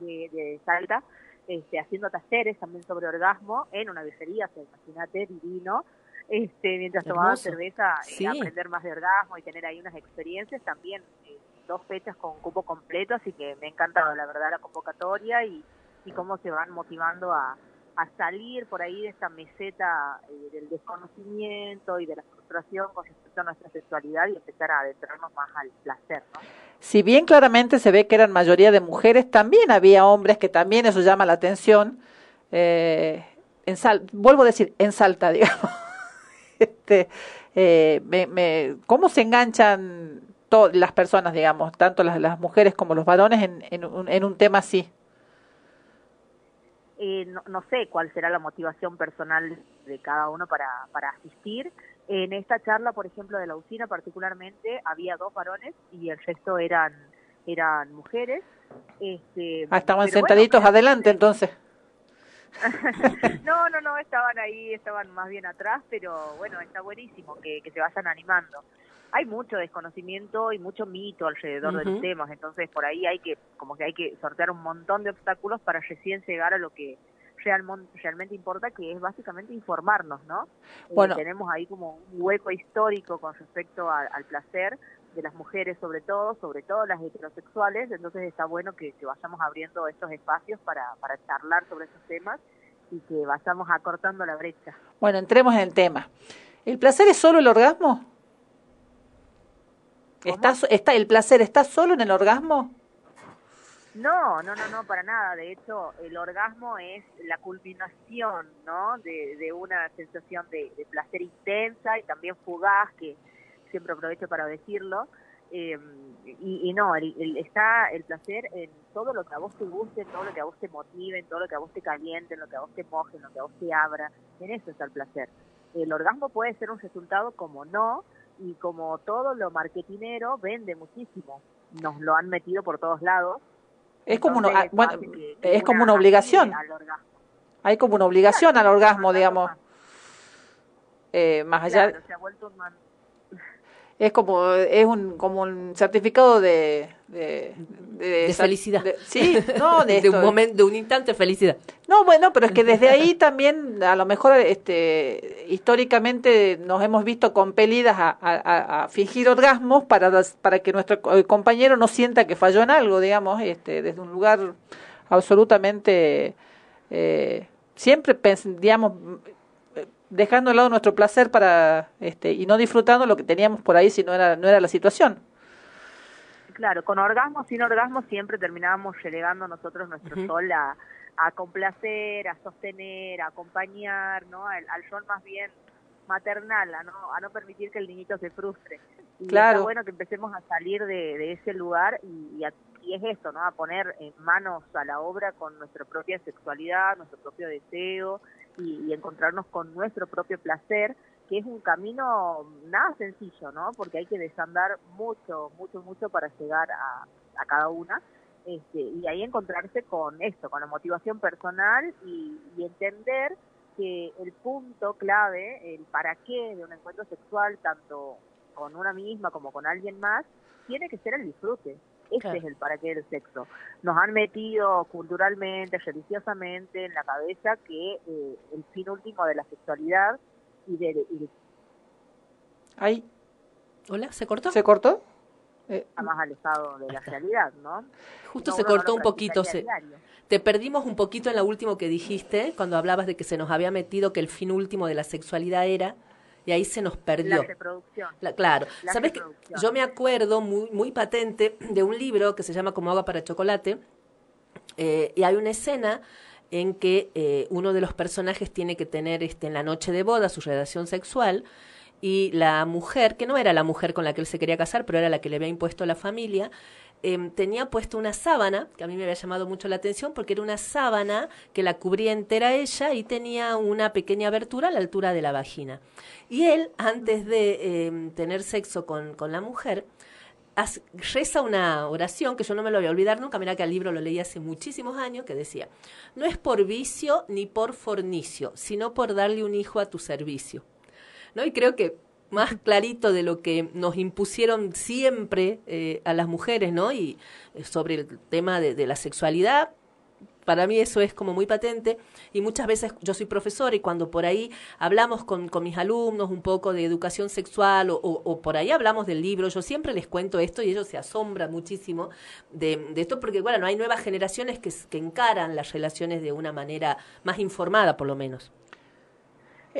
de, de Salta, este, haciendo talleres también sobre orgasmo en una birrería, o sea, imagínate, divino. Este, mientras tomaba Hermoso. cerveza, eh, Sí. aprender más de orgasmo y tener ahí unas experiencias también. eh, dos fechas con cupo completo, así que me ha encantado la verdad la convocatoria y, y cómo se van motivando a, a salir por ahí de esta meseta eh, del desconocimiento y de la frustración con respecto a nuestra sexualidad y empezar a adentrarnos más al placer. Si bien claramente se ve que eran mayoría de mujeres, también había hombres que también eso llama la atención. Eh, en sal, vuelvo a decir, en Salta, digamos. este, eh, me, me, ¿Cómo se enganchan las personas, digamos, tanto las, las mujeres como los varones, en, en, un, en un tema así? Eh, no, no, sé cuál será la motivación personal de cada uno para, para asistir. En esta charla, por ejemplo, de la usina particularmente, había dos varones y el resto eran eran mujeres. Este, ah, estaban sentaditos bueno, adelante entonces. no, no, no, estaban ahí, estaban más bien atrás, pero bueno, está buenísimo que, que se vayan animando. Hay mucho desconocimiento y mucho mito alrededor uh -huh. de los temas, entonces por ahí hay que, como que hay que sortear un montón de obstáculos para recién llegar a lo que real, realmente importa, que es básicamente informarnos, ¿no? Bueno. Eh, tenemos ahí como un hueco histórico con respecto a, al placer de las mujeres sobre todo, sobre todo las heterosexuales, entonces está bueno que, que vayamos abriendo estos espacios para, para charlar sobre esos temas y que vayamos acortando la brecha. Bueno, entremos en el tema. ¿El placer es solo el orgasmo? ¿Está, está, ¿El placer está solo en el orgasmo? No, no, no, no, para nada. De hecho, el orgasmo es la culminación, ¿no? De, de una sensación de, de, placer intensa y también fugaz, que siempre aprovecho para decirlo. Eh, y, y, no, el, el, está el placer en todo lo que a vos te guste, en todo lo que a vos te motive, en todo lo que a vos te caliente, en lo que a vos te moje, en lo que a vos te abra. En eso está el placer. El orgasmo puede ser un resultado como no, y como todo lo marketinero vende muchísimo. Nos lo han metido por todos lados. Es como una, bueno, que, que es como una obligación. Hay como una obligación claro, al orgasmo, digamos. Eh, más allá. Claro, se ha vuelto un man... Es como es un como un certificado de de, de, de felicidad. De, sí, no, de, un momento, de un instante de felicidad. No, bueno, pero es que desde ahí también a lo mejor este históricamente nos hemos visto compelidas a, a, a fingir orgasmos para para que nuestro compañero no sienta que falló en algo, digamos, este desde un lugar absolutamente eh, siempre digamos dejando de lado nuestro placer para este y no disfrutando lo que teníamos por ahí si no era no era la situación claro con orgasmo sin orgasmo siempre terminábamos relegando nosotros nuestro uh -huh. sol a, a complacer a sostener a acompañar no al, al rol más bien maternal a no a no permitir que el niñito se frustre y claro. está bueno que empecemos a salir de, de ese lugar y, y, a, y es esto no a poner en manos a la obra con nuestra propia sexualidad nuestro propio deseo y, y, encontrarnos con nuestro propio placer, que es un camino nada sencillo, ¿no? Porque hay que desandar mucho, mucho, mucho para llegar a, a cada una. Este, y ahí encontrarse con esto, con la motivación personal y, y entender que el punto clave, el para qué de un encuentro sexual, tanto con una misma como con alguien más, tiene que ser el disfrute. Este claro. es el para qué del sexo. Nos han metido culturalmente, religiosamente en la cabeza que eh, el fin último de la sexualidad y de... Y. ¿Ahí? ¿Hola? ¿Se cortó? ¿Se cortó? Eh, está más alejado de la realidad, ¿no? Justo no, se cortó un poquito. Se, te perdimos un poquito en lo último que dijiste, cuando hablabas de que se nos había metido que el fin último de la sexualidad era y ahí se nos perdió. La reproducción. La, claro. La ¿Sabes que Yo me acuerdo muy, muy patente de un libro que se llama Como agua para chocolate, eh, y hay una escena en que eh, uno de los personajes tiene que tener este, en la noche de boda su relación sexual, y la mujer, que no era la mujer con la que él se quería casar, pero era la que le había impuesto la familia, eh, tenía puesto una sábana, que a mí me había llamado mucho la atención, porque era una sábana que la cubría entera ella y tenía una pequeña abertura a la altura de la vagina. Y él, antes de eh, tener sexo con, con la mujer, reza una oración que yo no me lo voy a olvidar nunca, mira que el libro lo leí hace muchísimos años, que decía, no es por vicio ni por fornicio, sino por darle un hijo a tu servicio. ¿No? Y creo que más clarito de lo que nos impusieron siempre eh, a las mujeres, ¿no? Y eh, sobre el tema de, de, la sexualidad, Para mí eso es como muy patente y muchas veces yo soy profesora y cuando por ahí hablamos con, con mis alumnos un poco de educación sexual o, o- por ahí hablamos del libro, yo siempre les cuento esto y ellos se asombran muchísimo de, de esto porque, bueno, no hay nuevas generaciones que, que encaran las relaciones de una manera más informada, por lo menos.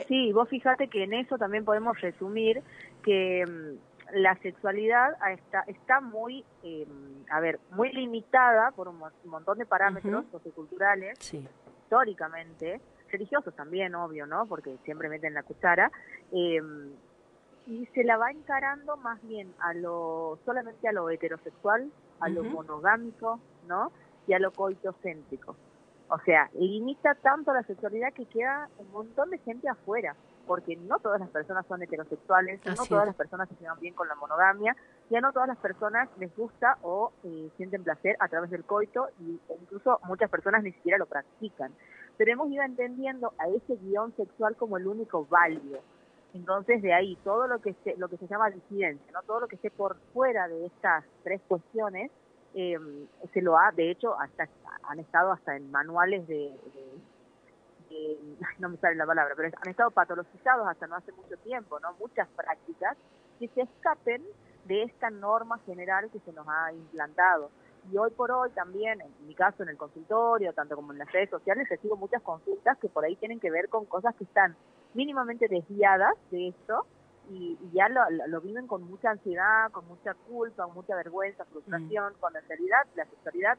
Sí, vos fíjate que en eso también podemos resumir que mm, la sexualidad está, está muy, eh, a ver, muy limitada por un, mo- un montón de parámetros socioculturales, Sí. históricamente, religiosos también, obvio, ¿no? Porque siempre meten la cuchara, eh, y se la va encarando más bien a lo, solamente a lo heterosexual, a lo monogámico, ¿no? Y a lo coitocéntrico. O sea, limita tanto la sexualidad que queda un montón de gente afuera, porque no todas las personas son heterosexuales, no todas es. las personas se llevan bien con la monogamia, y a no todas las personas les gusta o eh, sienten placer a través del coito, y e incluso muchas personas ni siquiera lo practican. Pero hemos ido entendiendo a ese guion sexual como el único válido. Entonces, de ahí, todo lo que se, lo que se llama disidencia, ¿no? todo lo que esté por fuera de estas tres cuestiones, eh, se lo ha, de hecho, hasta han estado hasta en manuales de, de- ay, no me sale la palabra, pero han estado patologizados hasta no hace mucho tiempo, ¿no? Muchas prácticas que se escapen de esta norma general que se nos ha implantado. Y hoy por hoy también, en mi caso en el consultorio, tanto como en las redes sociales, recibo muchas consultas que por ahí tienen que ver con cosas que están mínimamente desviadas de esto y, y ya lo, lo- lo viven con mucha ansiedad, con mucha culpa, con mucha vergüenza, frustración, cuando en realidad la sexualidad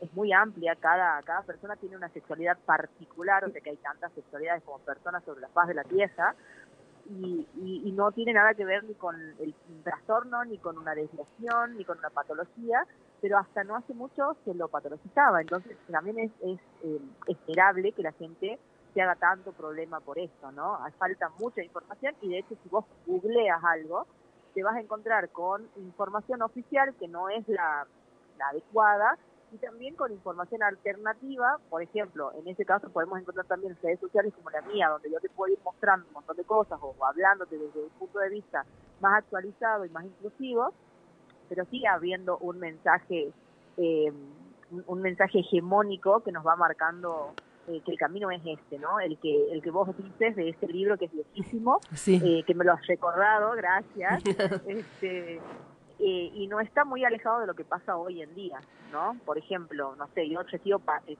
es muy amplia, cada, cada persona tiene una sexualidad particular, o sea que hay tantas sexualidades como personas sobre la faz de la Tierra, y, no tiene nada que ver ni con el trastorno, ni con una desviación, ni con una patología, pero hasta no hace mucho se lo patologizaba, entonces también es, eh, esperable que la gente se haga tanto problema por esto, ¿no? Falta mucha información y de hecho si vos googleas algo, te vas a encontrar con información oficial que no es la adecuada y también con información alternativa, por ejemplo, en ese caso podemos encontrar también redes sociales como la mía, donde yo te puedo ir mostrando un montón de cosas o hablándote desde un punto de vista más actualizado y más inclusivo, pero sigue habiendo un mensaje, eh, un, un mensaje hegemónico que nos va marcando eh, que el camino es este, ¿no? El que el que vos dices de este libro que es viejísimo, Sí. eh, que me lo has recordado, gracias. este, eh, y no está muy alejado de lo que pasa hoy en día, ¿no? Por ejemplo, no sé, yo recibo pa- eh,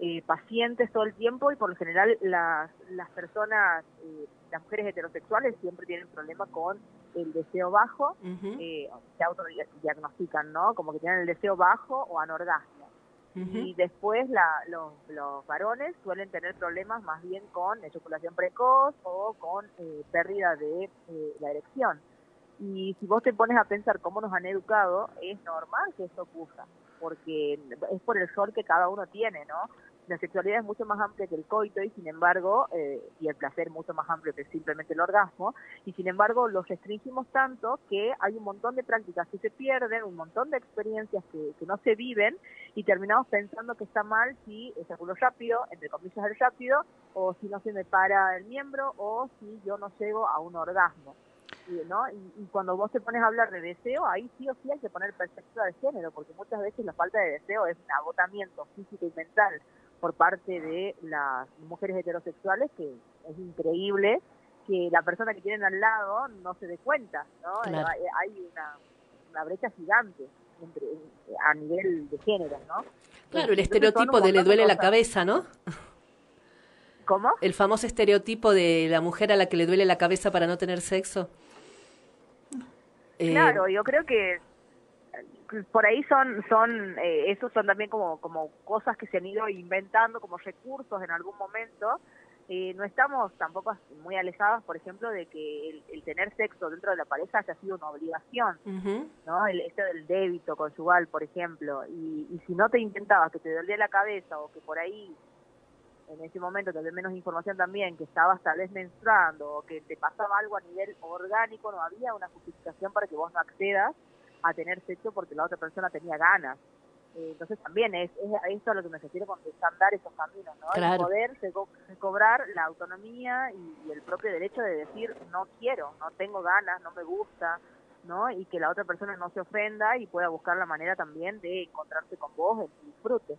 eh, pacientes todo el tiempo y por lo general las, las personas, eh, las mujeres heterosexuales siempre tienen problema con el deseo bajo, eh, se autodiagnostican, ¿no? Como que tienen el deseo bajo o anorgasmia. Y después la, los, los varones suelen tener problemas más bien con eyaculación precoz o con eh, pérdida de eh, la erección. Y si vos te pones a pensar cómo nos han educado, es normal que eso ocurra, porque es por el rol que cada uno tiene, ¿no? La sexualidad es mucho más amplia que el coito y sin embargo, eh, y el placer mucho más amplio que simplemente el orgasmo, y sin embargo los restringimos tanto que hay un montón de prácticas que se pierden, un montón de experiencias que, que no se viven y terminamos pensando que está mal si ejaculo rápido, entre comillas el rápido, o si no se me para el miembro, o si yo no llego a un orgasmo. ¿No? y, y cuando vos te pones a hablar de deseo, ahí sí o sí hay que poner perspectiva de género, porque muchas veces la falta de deseo es un agotamiento físico y mental por parte de las mujeres heterosexuales que es increíble que la persona que tienen al lado no se dé cuenta, ¿no? Claro. Hay, una, una brecha gigante entre, a nivel de género, ¿no? Claro, el Entonces, estereotipo de le duele la cabeza, ¿no? ¿Cómo? El famoso estereotipo de la mujer a la que le duele la cabeza para no tener sexo. Eh, Claro, yo creo que eh, por ahí son, son eh, esos son también como, como cosas que se han ido inventando como recursos en algún momento. Eh, no estamos tampoco muy alejados, por ejemplo, de que el, el tener sexo dentro de la pareja haya sido una obligación. ¿no? El, este del débito conjugal, por ejemplo, y, y si no te intentabas que te dolía la cabeza o que por ahí en ese momento te había menos información también, que estabas tal vez menstruando o que te pasaba algo a nivel orgánico, no había una justificación para que vos no accedas a tener sexo porque la otra persona tenía ganas. Eh, entonces también es, es a eso a lo que me refiero con desandar esos caminos, ¿no? Claro. El poder reco- recobrar la autonomía y, y el propio derecho de decir no quiero, no tengo ganas, no me gusta, ¿no? Y que la otra persona no se ofenda y pueda buscar la manera también de encontrarse con vos en disfrute.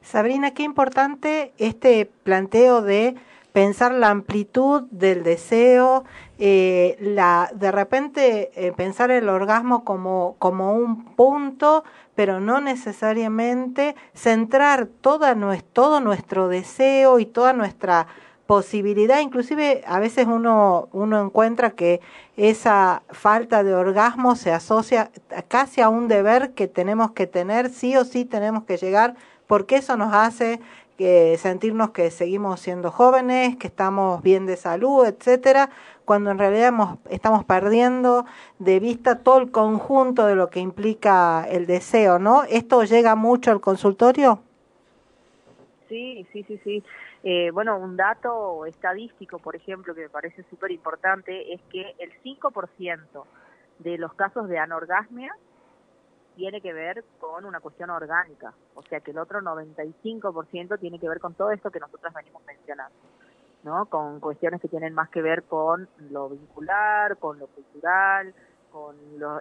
Sabrina, qué importante este planteo de pensar la amplitud del deseo, eh, la, de repente eh, pensar el orgasmo como, como un punto, pero no necesariamente centrar toda todo nuestro deseo y toda nuestra posibilidad, inclusive a veces uno, uno encuentra que esa falta de orgasmo se asocia casi a un deber que tenemos que tener, sí o sí tenemos que llegar, porque eso nos hace que sentirnos que seguimos siendo jóvenes, que estamos bien de salud, etcétera, cuando en realidad estamos perdiendo de vista todo el conjunto de lo que implica el deseo, ¿no? ¿Esto llega mucho al consultorio? Sí, sí, sí, sí. Eh, bueno, un dato estadístico, por ejemplo, que me parece súper importante, es que el 5% de los casos de anorgasmia tiene que ver con una cuestión orgánica, o sea que el otro 95% tiene que ver con todo esto que nosotros venimos mencionando, ¿no? Con cuestiones que tienen más que ver con lo vincular, con lo cultural, con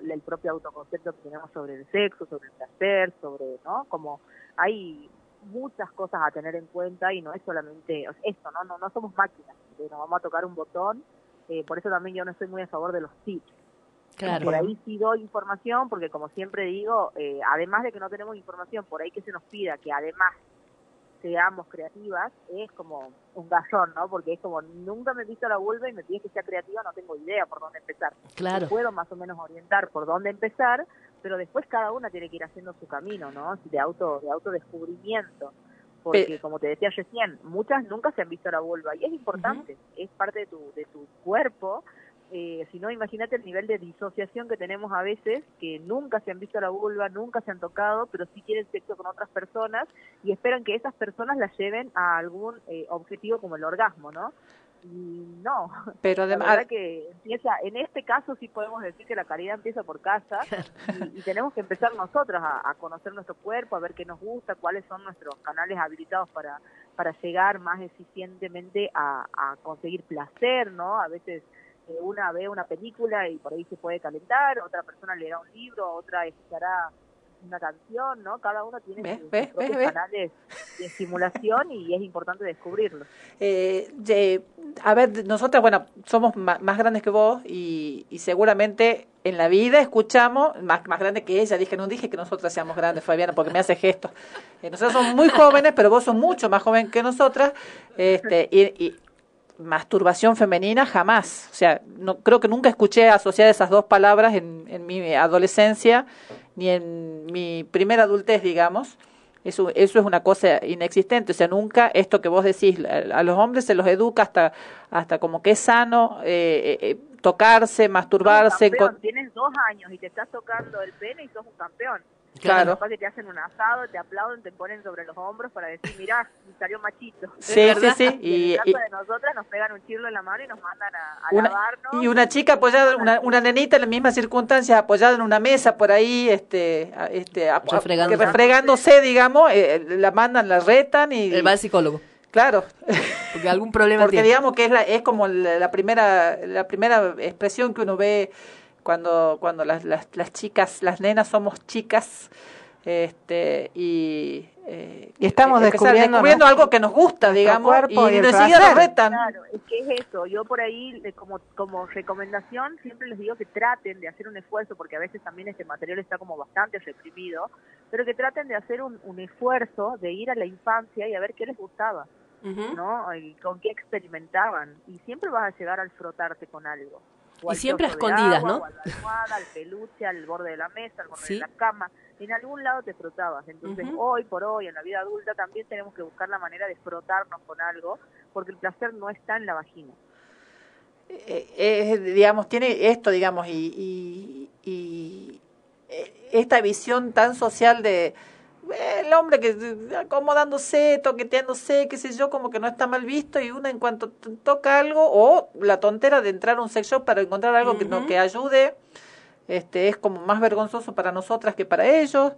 el propio autoconcepto que tenemos sobre el sexo, sobre el placer, sobre, ¿no? Como hay muchas cosas a tener en cuenta y no es solamente esto, ¿no? No, no somos máquinas, nos vamos a tocar un botón, eh, por eso también yo no estoy muy a favor de los tips. Claro. Por ahí sí doy información, porque como siempre digo, eh, además de que no tenemos información, por ahí que se nos pida que además seamos creativas, es como un gazón, ¿no? Porque es como, nunca me he visto la vulva y me pides que sea creativa, no tengo idea por dónde empezar. Claro. puedo más o menos orientar por dónde empezar, pero después cada una tiene que ir haciendo su camino, ¿no? De auto de autodescubrimiento. Porque, como te decía recién, muchas nunca se han visto la vulva y es importante, es parte de tu, de tu cuerpo. Eh, si no, imagínate el nivel de disociación que tenemos a veces, que nunca se han visto la vulva, nunca se han tocado, pero sí quieren sexo con otras personas y esperan que esas personas las lleven a algún eh, objetivo como el orgasmo, ¿no? y no. Pero además la verdad que empieza, en este caso sí podemos decir que la caridad empieza por casa y, tenemos que empezar nosotros a, conocer nuestro cuerpo, a ver qué nos gusta, cuáles son nuestros canales habilitados para para llegar más eficientemente a, a conseguir placer, ¿no? A veces eh, una ve una película y por ahí se puede calentar, otra persona leerá un libro, otra escuchará una canción, ¿no? Cada uno tiene sus, propios canales de estimulación y es importante descubrirlos. Eh, a ver, nosotras, bueno, somos más, grandes que vos y, seguramente en la vida escuchamos, más, más grande que ella, dije, no dije que nosotras seamos grandes, Fabiana, porque me hace gestos. Eh, nosotros somos muy jóvenes, pero vos sos mucho más joven que nosotras, este, y, masturbación femenina jamás. O sea, no creo que nunca escuché asociar esas dos palabras en, en mi adolescencia ni en mi primera adultez, digamos. Eso, eso es una cosa inexistente, o sea, nunca esto que vos decís, a los hombres se los educa hasta, hasta como que es sano eh, eh, tocarse, masturbarse. Tienes dos años y te estás tocando el pene y sos un campeón. Claro. que te hacen un asado, te aplauden, te ponen sobre los hombros para decir, mirá, salió machito. Sí, sí, sí. Y, en el caso de nosotras nos pegan un chirlo en la mano y nos mandan a, lavarnos. Y una chica apoyada, una, una nenita en las mismas circunstancias, apoyada en una mesa por ahí, este, este refregándose, digamos, eh, la mandan, la retan y... El va al psicólogo. Claro. Porque algún problema Porque digamos que es, la, es como la primera, la primera expresión que uno ve cuando, cuando las, las, las chicas, las nenas somos chicas, este y, eh, y estamos descubriendo, descubriendo algo que nos gusta digamos y, y enseguida retan. Claro es que es eso. Yo por ahí como como recomendación siempre les digo que traten de hacer un esfuerzo porque a veces también este material está como bastante reprimido pero que traten de hacer un, un esfuerzo de ir a la infancia y a ver qué les gustaba ¿no? Y con qué experimentaban. Y siempre vas a llegar al frotarte con algo y siempre a escondidas, ¿no? al al peluche, al borde de la mesa, al borde de la cama. En algún lado te frotabas. Entonces, hoy por hoy, en la vida adulta, también tenemos que buscar la manera de frotarnos con algo, porque el placer no está en la vagina. Eh, digamos, tiene esto, digamos, y, y eh, esta visión tan social de el hombre que acomodándose, toqueteándose, qué sé yo, como que no está mal visto y una en cuanto toca algo o la tontera de entrar a un sex shop para encontrar algo que, no, que ayude, este es como más vergonzoso para nosotras que para ellos.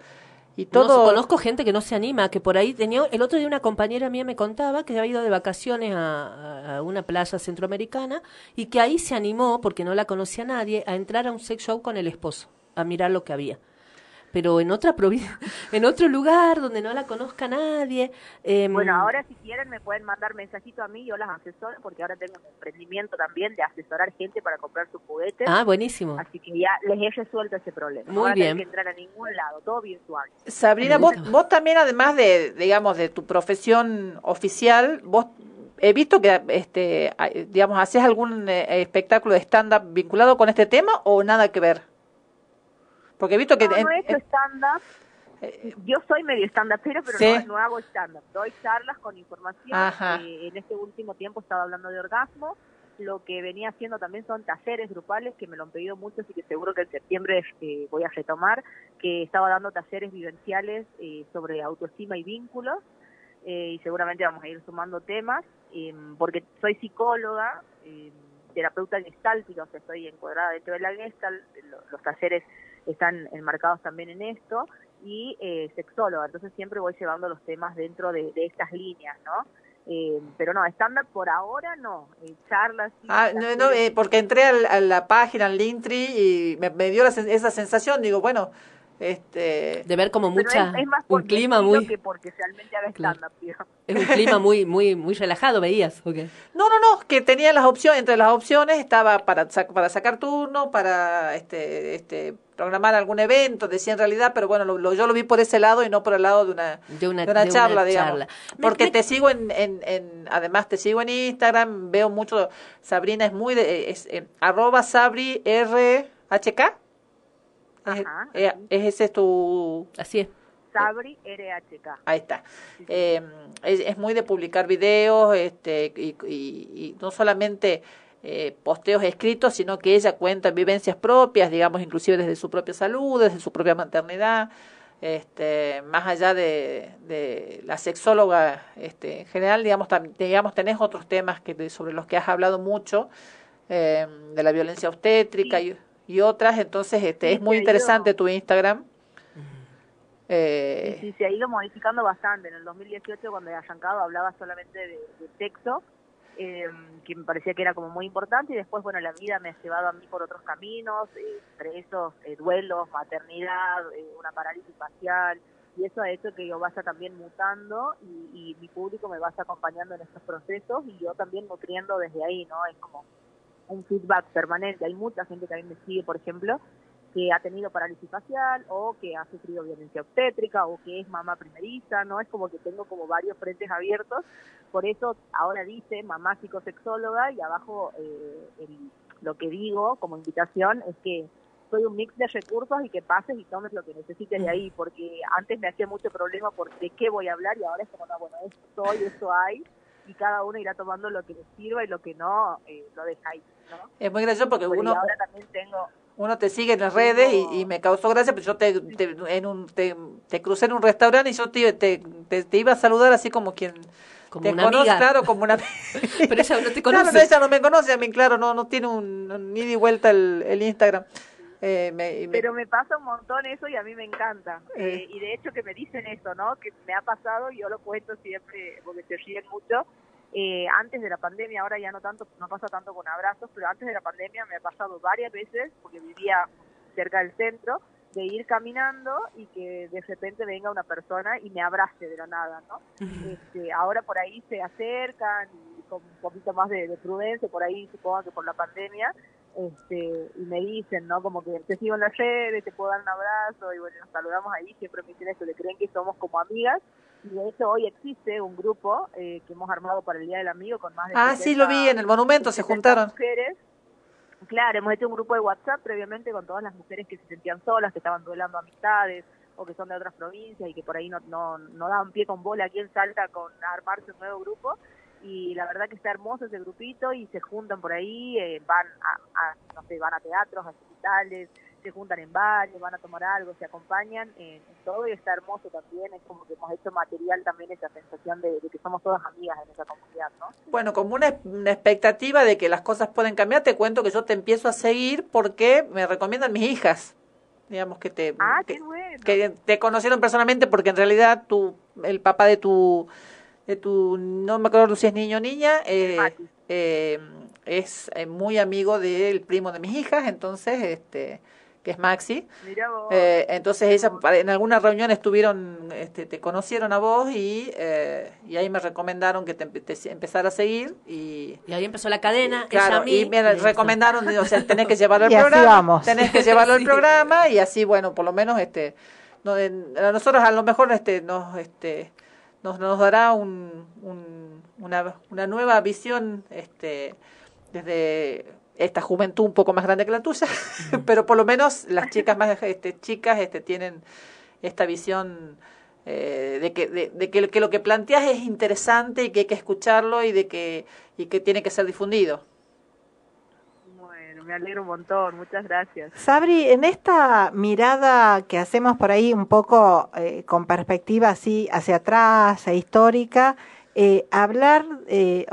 y No, todo... conozco gente que no se anima, que por ahí tenía... El otro día una compañera mía me contaba que había ido de vacaciones a, a una playa centroamericana y que ahí se animó, porque no la conocía nadie, a entrar a un sex show con el esposo, a mirar lo que había. Pero en otra provincia, en otro lugar donde no la conozca nadie. em, Bueno, ahora si quieren me pueden mandar mensajito a mí, yo las asesoro, porque ahora tengo un emprendimiento también de asesorar gente para comprar sus juguetes. Ah, buenísimo. Así que ya les he resuelto ese problema. Muy no bien. que entrar a ningún lado, todo virtual. Sabrina, vos, vos también, además de, digamos, de tu profesión oficial, vos he visto que, este, digamos, haces algún eh, espectáculo de stand-up vinculado con este tema o nada que ver. Porque he visto que... No, no he hecho stand-up. Yo soy medio stand-upera, pero Sí. no, no hago stand-up. Doy charlas con información. Eh, en este último tiempo estaba hablando de orgasmo. Lo que venía haciendo también son talleres grupales, que me lo han pedido mucho, así que seguro que en septiembre eh, voy a retomar, que estaba dando talleres vivenciales eh, sobre autoestima y vínculos. eh, y seguramente vamos a ir sumando temas, eh, porque soy psicóloga, eh, terapeuta gestáltica, o sea, estoy encuadrada dentro de la gestalt, lo- los talleres están enmarcados también en esto, y eh, sexóloga, entonces siempre voy llevando los temas dentro de, de estas líneas, ¿no? Eh, pero no, estándar por ahora no, eh, charlas. Ah, no, no, eh, porque entré a la página, al Linktree, y me, me dio la esa sensación, digo, bueno, este... De ver como mucha... es, es más un clima muy... que porque realmente haga Claro. Es un clima muy, muy, muy relajado, veías, ¿o qué? No, no, no, que tenía las opciones, entre las opciones estaba para, sac- para sacar turno, para este, este, programar algún evento, decía en realidad, pero bueno, lo- lo- yo lo vi por ese lado y no por el lado de una, De una, de una de una charla, digamos. charla. Porque me- te sigo en, en, en, además te sigo en Instagram, veo mucho, Sabrina es muy de, es, eh, arroba Sabri RHK. Es, Ajá, eh, es ese es tu, Así es. Sabri RHK. Ahí está. Eh, es, es muy de publicar videos este, y, y- y no solamente eh, posteos escritos, sino que ella cuenta vivencias propias, digamos, inclusive desde su propia salud, desde su propia maternidad, este, más allá de, de la sexóloga este, en general, digamos, tam- digamos, tenés otros temas que, sobre los que has hablado mucho, eh, de la violencia obstétrica y, y otras, entonces este, Sí, es muy te interesante tu Instagram. Eh, Sí, sí, se ha ido modificando bastante. En el 2018, cuando he arrancado, hablaba solamente de, de sexo, eh, que me parecía que era como muy importante, y después, bueno, la vida me ha llevado a mí por otros caminos, eh, entre esos eh, duelos, maternidad, eh, una parálisis facial, y eso ha hecho que yo vaya también mutando y, y mi público me vaya acompañando en estos procesos y yo también nutriendo desde ahí, ¿no? Es como un feedback permanente. Hay mucha gente que a mí me sigue, por ejemplo, que ha tenido parálisis facial o que ha sufrido violencia obstétrica o que es mamá primeriza, ¿no? Es como que tengo como varios frentes abiertos. Por eso ahora dice mamá psicosexóloga y abajo eh, el- lo que digo como invitación es que soy un mix de recursos y que pases y tomes lo que necesites de ahí, porque antes me hacía mucho problema por de qué voy a hablar y ahora es como, no, bueno, esto soy, esto hay, y cada uno irá tomando lo que le sirva y lo que no, eh, lo deja ahí, ¿no? es muy gracioso porque uno... ahora también tengo uno te sigue en las redes y, y me causó gracia, pero yo te, te, en un, te, te crucé en un restaurante y yo te, te, te, te iba a saludar así como quien Como te una conoce, amiga. claro, como una Pero ella no te Claro, conoce. no, ella no me conoce a mí, claro, no, no tiene un, un ida y vuelta el, el Instagram. Eh, me- y me- Pero me pasa un montón eso y a mí me encanta. Eh. Eh, y de hecho que me dicen eso, ¿no? Que me ha pasado y yo lo cuento siempre porque se ríen mucho. Antes de la pandemia, ahora ya no tanto, no pasa tanto con abrazos, pero antes de la pandemia me ha pasado varias veces porque vivía cerca del centro de ir caminando y que de repente venga una persona y me abrace de la nada, ¿no? Este, ahora por ahí se acercan y con un poquito más de, de prudencia, por ahí supongo que por la pandemia, este, y me dicen, ¿no? Como que te sigo en las redes, te puedo dar un abrazo, y bueno, nos saludamos ahí, siempre me dicen eso, le creen que somos como amigas, y de hecho hoy existe un grupo eh, que hemos armado para el Día del Amigo con más de ah, sí, lo vi en el monumento, se 70 juntaron. mujeres. Claro, hemos hecho un grupo de WhatsApp previamente con todas las mujeres que se sentían solas, que estaban duelando amistades o que son de otras provincias y que por ahí no, no, no daban pie con bola aquí en Salta con armarse un nuevo grupo. Y la verdad que está hermoso ese grupito y se juntan por ahí, eh, van a, a, no sé, van a teatros, a hospitales, se juntan en bares, van a tomar algo, se acompañan en, en todo y está hermoso también. Es como que hemos hecho material también esa sensación de, de que somos todas amigas en esa comunidad, ¿no? Bueno, como una, una expectativa de que las cosas pueden cambiar, te cuento que yo te empiezo a seguir porque me recomiendan mis hijas. Digamos que te... Ah, qué bueno. que te conocieron personalmente porque en realidad tu, el papá de tu, de tu, no me acuerdo si es niño o niña, eh, eh, es eh, muy amigo del primo de mis hijas, entonces, este, que es Maxi. Eh, entonces ella, en alguna reunión estuvieron, este, te conocieron a vos y, eh, y ahí me recomendaron que te, te empezara a seguir y, y ahí empezó la cadena. Claro, ella a mí, y me recomendaron, o sea, tenés que llevarlo al programa, vamos. tenés que llevarlo al Sí. programa y así, bueno, por lo menos este, no, en- a nosotros a lo mejor este, nos, este, nos, nos dará un, un- una, una nueva visión, este, desde esta juventud un poco más grande que la tuya, pero por lo menos las chicas más este, chicas este, tienen esta visión eh, de, que, de, de que, que lo que planteas es interesante y que hay que escucharlo y de que, y que tiene que ser difundido. Me alegro un montón, muchas gracias. Sabri, en esta mirada que hacemos por ahí un poco eh, con perspectiva así hacia atrás e histórica, eh, hablar, eh,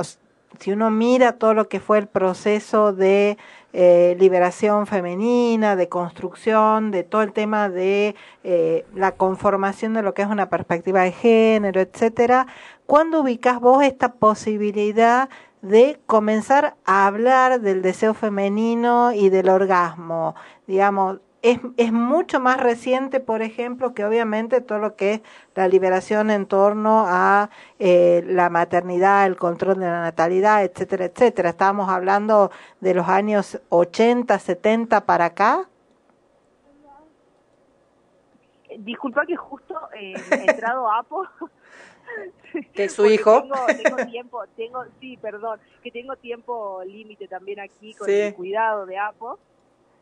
si uno mira todo lo que fue el proceso de liberación femenina, de construcción, de todo el tema de eh, la conformación de lo que es una perspectiva de género, etcétera, ¿cuándo ubicás vos esta posibilidad de comenzar a hablar del deseo femenino y del orgasmo? Digamos, es, es mucho más reciente, por ejemplo, que obviamente todo lo que es la liberación en torno a eh, la maternidad, el control de la natalidad, etcétera, etcétera. Estábamos hablando de los años 80, 70 para acá. Disculpa que justo eh, he entrado a Apo. Que es su porque hijo. Tengo, tengo tiempo, tengo, sí, perdón, que tengo tiempo límite también aquí con Sí. el cuidado de Apo.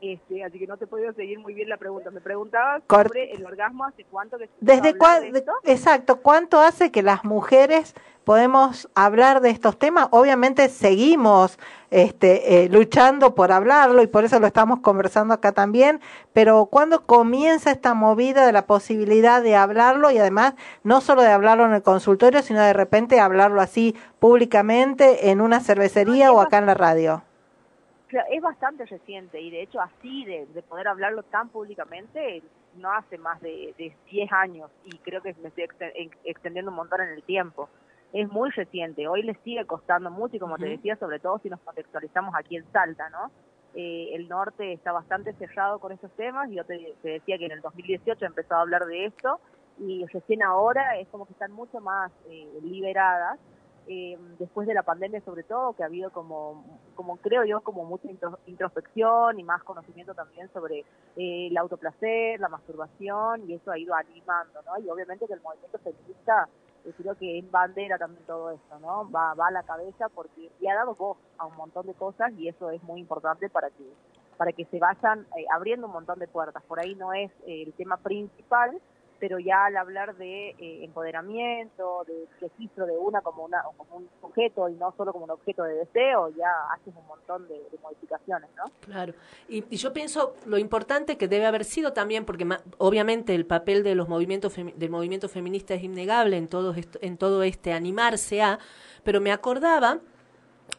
Este, así que no te he podido seguir muy bien la pregunta. Me preguntabas sobre el orgasmo, ¿hace cuánto que se ¿Desde de esto? exacto, cuánto hace que las mujeres podemos hablar de estos temas? Obviamente seguimos este, eh, luchando por hablarlo y por eso lo estamos conversando acá también, pero ¿cuándo comienza esta movida de la posibilidad de hablarlo y además no solo de hablarlo en el consultorio, sino de repente hablarlo así públicamente en una cervecería o acá en la radio? Es bastante reciente y de hecho así de, de poder hablarlo tan públicamente no hace más de, de 10 años y creo que me estoy exten- en- extendiendo un montón en el tiempo. Es muy reciente, hoy le sigue costando mucho y como te decía, sobre todo si nos contextualizamos aquí en Salta, ¿no? Eh, el norte está bastante cerrado con esos temas y yo te, te decía que en el 2018 empezó a hablar de esto y recién ahora es como que están mucho más eh, liberadas eh, después de la pandemia sobre todo, que ha habido como, como creo yo, como mucha intro- introspección y más conocimiento también sobre eh, el autoplacer, la masturbación, y eso ha ido animando, ¿no? Y obviamente que el movimiento feminista, eh, creo que en bandera también todo esto, ¿no? Va, va a la cabeza porque le ha dado voz a un montón de cosas y eso es muy importante para que para que se vayan eh, abriendo un montón de puertas. Por ahí no es eh, el tema principal, pero ya al hablar de eh, empoderamiento, de registro de una como, una como un sujeto y no solo como un objeto de deseo, ya haces un montón de, modificaciones, ¿no? Claro. Y, y yo pienso lo importante que debe haber sido también, porque ma- obviamente el papel de los movimientos del movimiento feminista es innegable en todo en todo este animarse a, pero me acordaba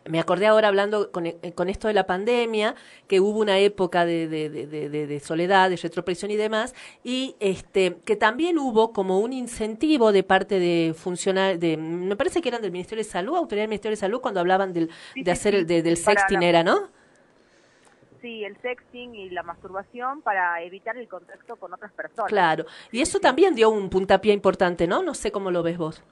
me acordé ahora hablando con, eh, con esto de la pandemia, que hubo una época de, de, soledad, de retropresión y demás, y este que también hubo como un incentivo de parte de funcionar, de, me parece que eran del Ministerio de Salud, autoridad del Ministerio de Salud, cuando hablaban del, de hacer el, de- del sexting era, ¿no? Sí, el sexting y la masturbación para evitar el contacto con otras personas. Claro. Y eso también dio un puntapié importante, ¿no? No sé cómo lo ves vos.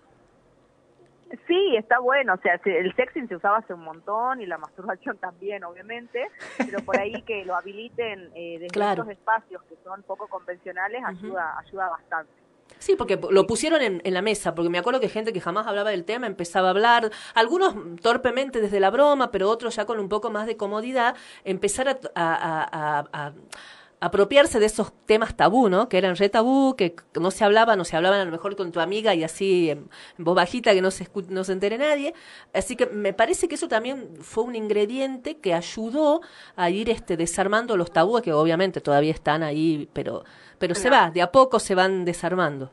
Sí, está bueno, o sea, se- el sexting se usaba hace un montón y la masturbación también, obviamente, pero por ahí que lo habiliten eh, desde Claro. estos espacios que son poco convencionales ayuda ayuda bastante. Sí, porque lo pusieron en, en la mesa, porque me acuerdo que gente que jamás hablaba del tema empezaba a hablar, algunos torpemente desde la broma, pero otros ya con un poco más de comodidad, empezar a- a- a apropiarse de esos temas tabú, ¿no? Que eran re tabú, que no se hablaban, o se hablaban a lo mejor con tu amiga y así en, en voz bajita que no se, escu- no se entere nadie. Así que me parece que eso también fue un ingrediente que ayudó a ir este desarmando los tabúes que obviamente todavía están ahí, pero pero se va, de a poco se van desarmando.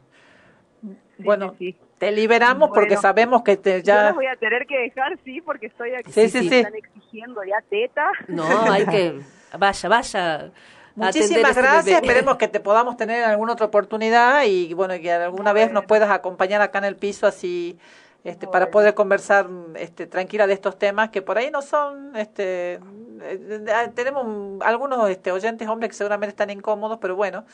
bueno, te liberamos porque sabemos que te Yo ya... los voy a tener que dejar, sí, porque estoy aquí. Sí, sí, me sí. Están exigiendo ya teta. No, hay que vaya, vaya Muchísimas ese gracias, bebé. esperemos que te podamos tener en alguna otra oportunidad y bueno, que alguna vez nos puedas acompañar acá en el piso así este, para poder conversar este, tranquila de estos temas que por ahí no son, este, eh, tenemos algunos este, oyentes hombres que seguramente están incómodos, pero bueno,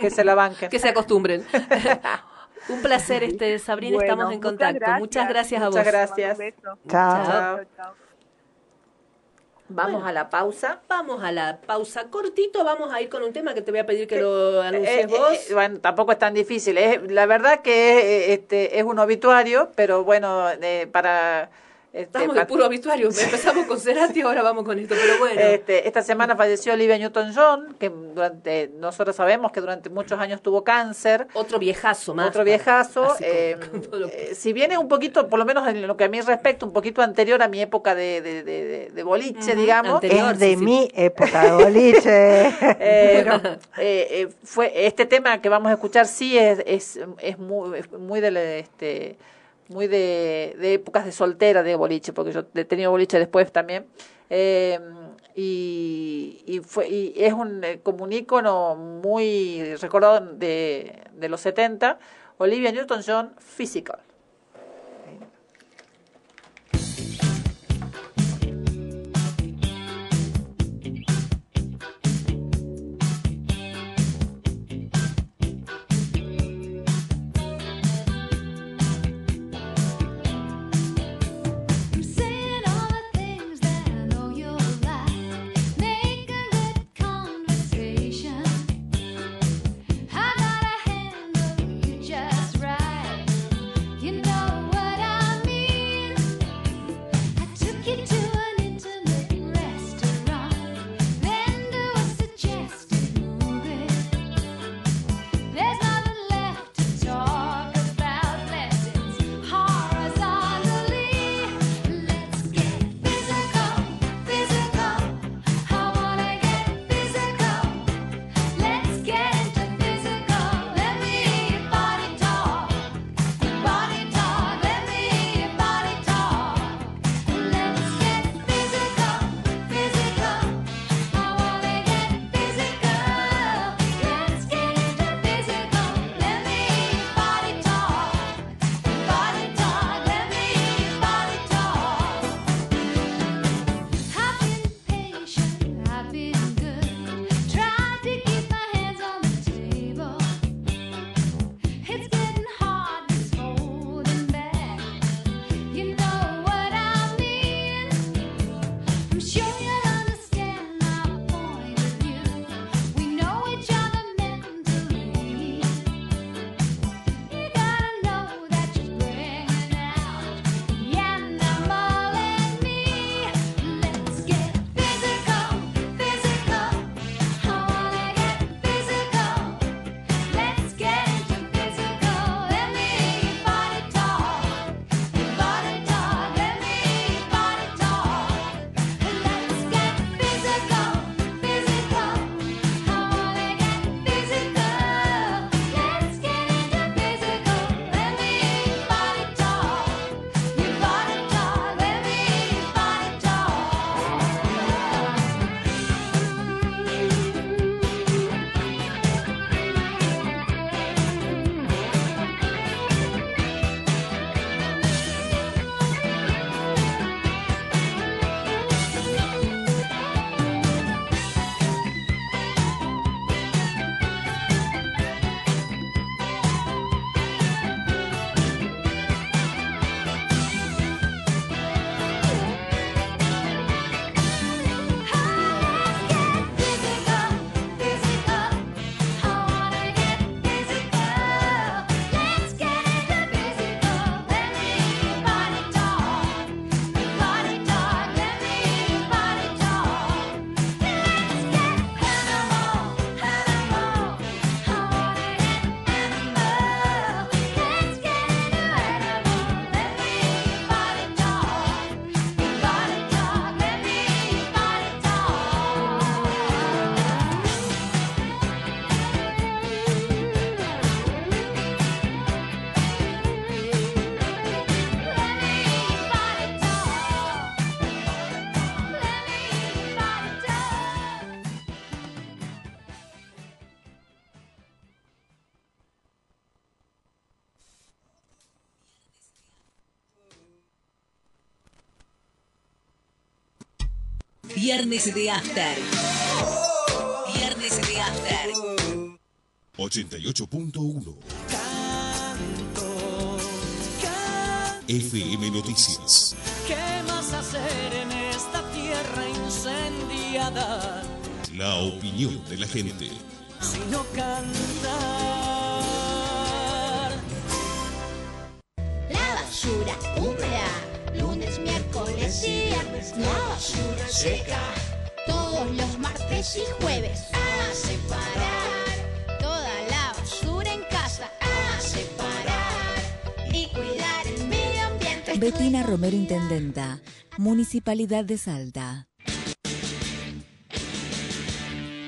que se la banquen. que se acostumbren. Un placer, este Sabrina, Bueno, estamos en muchas contacto. gracias. Muchas gracias a Muchas vos. gracias. Un beso. Chao. Chao. chao. Vamos a la pausa. Vamos a la pausa cortito, vamos a ir con un tema que te voy a pedir que lo Eh, anuncies eh, vos. eh, bueno, tampoco es tan difícil. Es, la verdad que eh, este, es un obituario, pero bueno, eh, para... este, Estamos pa- de puro obituario. Empezamos con Cerati, ahora vamos con esto. Pero bueno, Este, esta semana falleció Olivia Newton-John, que durante nosotros sabemos que durante muchos años tuvo cáncer. otro viejazo más. Otro viejazo. Eh, con eh, si bien es un poquito, por lo menos en lo que a mí respecta, un poquito anterior a mi época de, de, de, de- de boliche, digamos. anterior. Es de sí, sí. mi época de boliche. Eh, eh, eh, fue este tema que vamos a escuchar sí es es, es muy es muy de la- este muy de, épocas de soltera de boliche porque yo he tenido boliche después también Eh, y, y fue y es un eh, como un muy recordado de, de los 70 Olivia Newton-John Physical Viernes de After. Viernes de After. 88.1 FM Noticias. ¿Qué más hacer en esta tierra incendiada? La opinión de la gente. Sino cantar. La Betina Romero Intendenta, Municipalidad de Salta.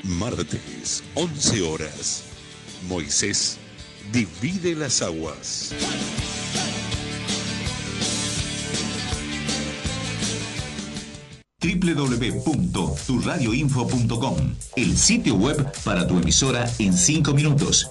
Martes, 11 horas. Moisés divide las aguas. www.turradioinfo.com, el sitio web para tu emisora en 5 minutos.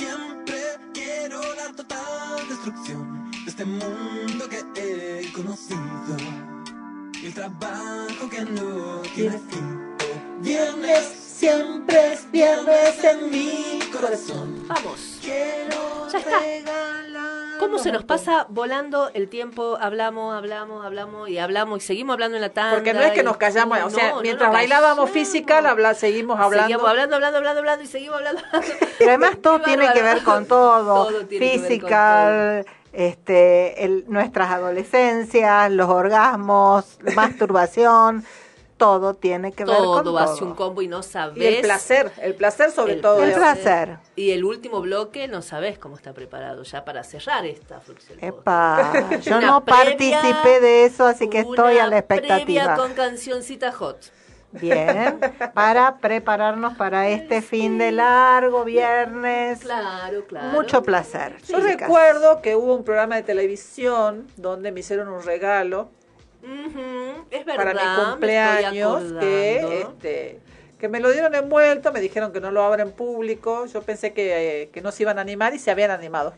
Siempre quiero la total destrucción de este mundo que he conocido. Y el trabajo que no tiene fin. Viernes, siempre es viernes en mi corazón. Vamos. Quiero Ya está. ¿Cómo se nos pasa volando el tiempo? Hablamos, hablamos, hablamos y hablamos y seguimos hablando en la tanda. Porque no es que y- nos callamos, No, o sea, no, mientras nos bailábamos física, habla, seguimos hablando. Seguimos hablando, hablando, hablando, hablando y seguimos hablando. Pero además todo tiene que ver con todo, física, este, el- nuestras adolescencias, los orgasmos, masturbación, todo tiene que ver con todo hace todo. un combo y no sabes. Y el placer, el placer sobre El todo. El placer. Y el último bloque no sabes cómo está preparado ya para cerrar esta función. Epa, yo no previa- participé de eso, así que estoy a la Previa expectativa. con cancioncita hot. Bien, para prepararnos para este fin de largo viernes. Claro, claro. Mucho placer. Yo chicas. recuerdo que hubo un programa de televisión donde me hicieron un regalo Ujú, Es verdad. para mi me cumpleaños que, este, que me lo dieron envuelto, me dijeron que no lo abra en público, yo pensé que, eh, que no se iban a animar y se habían animado.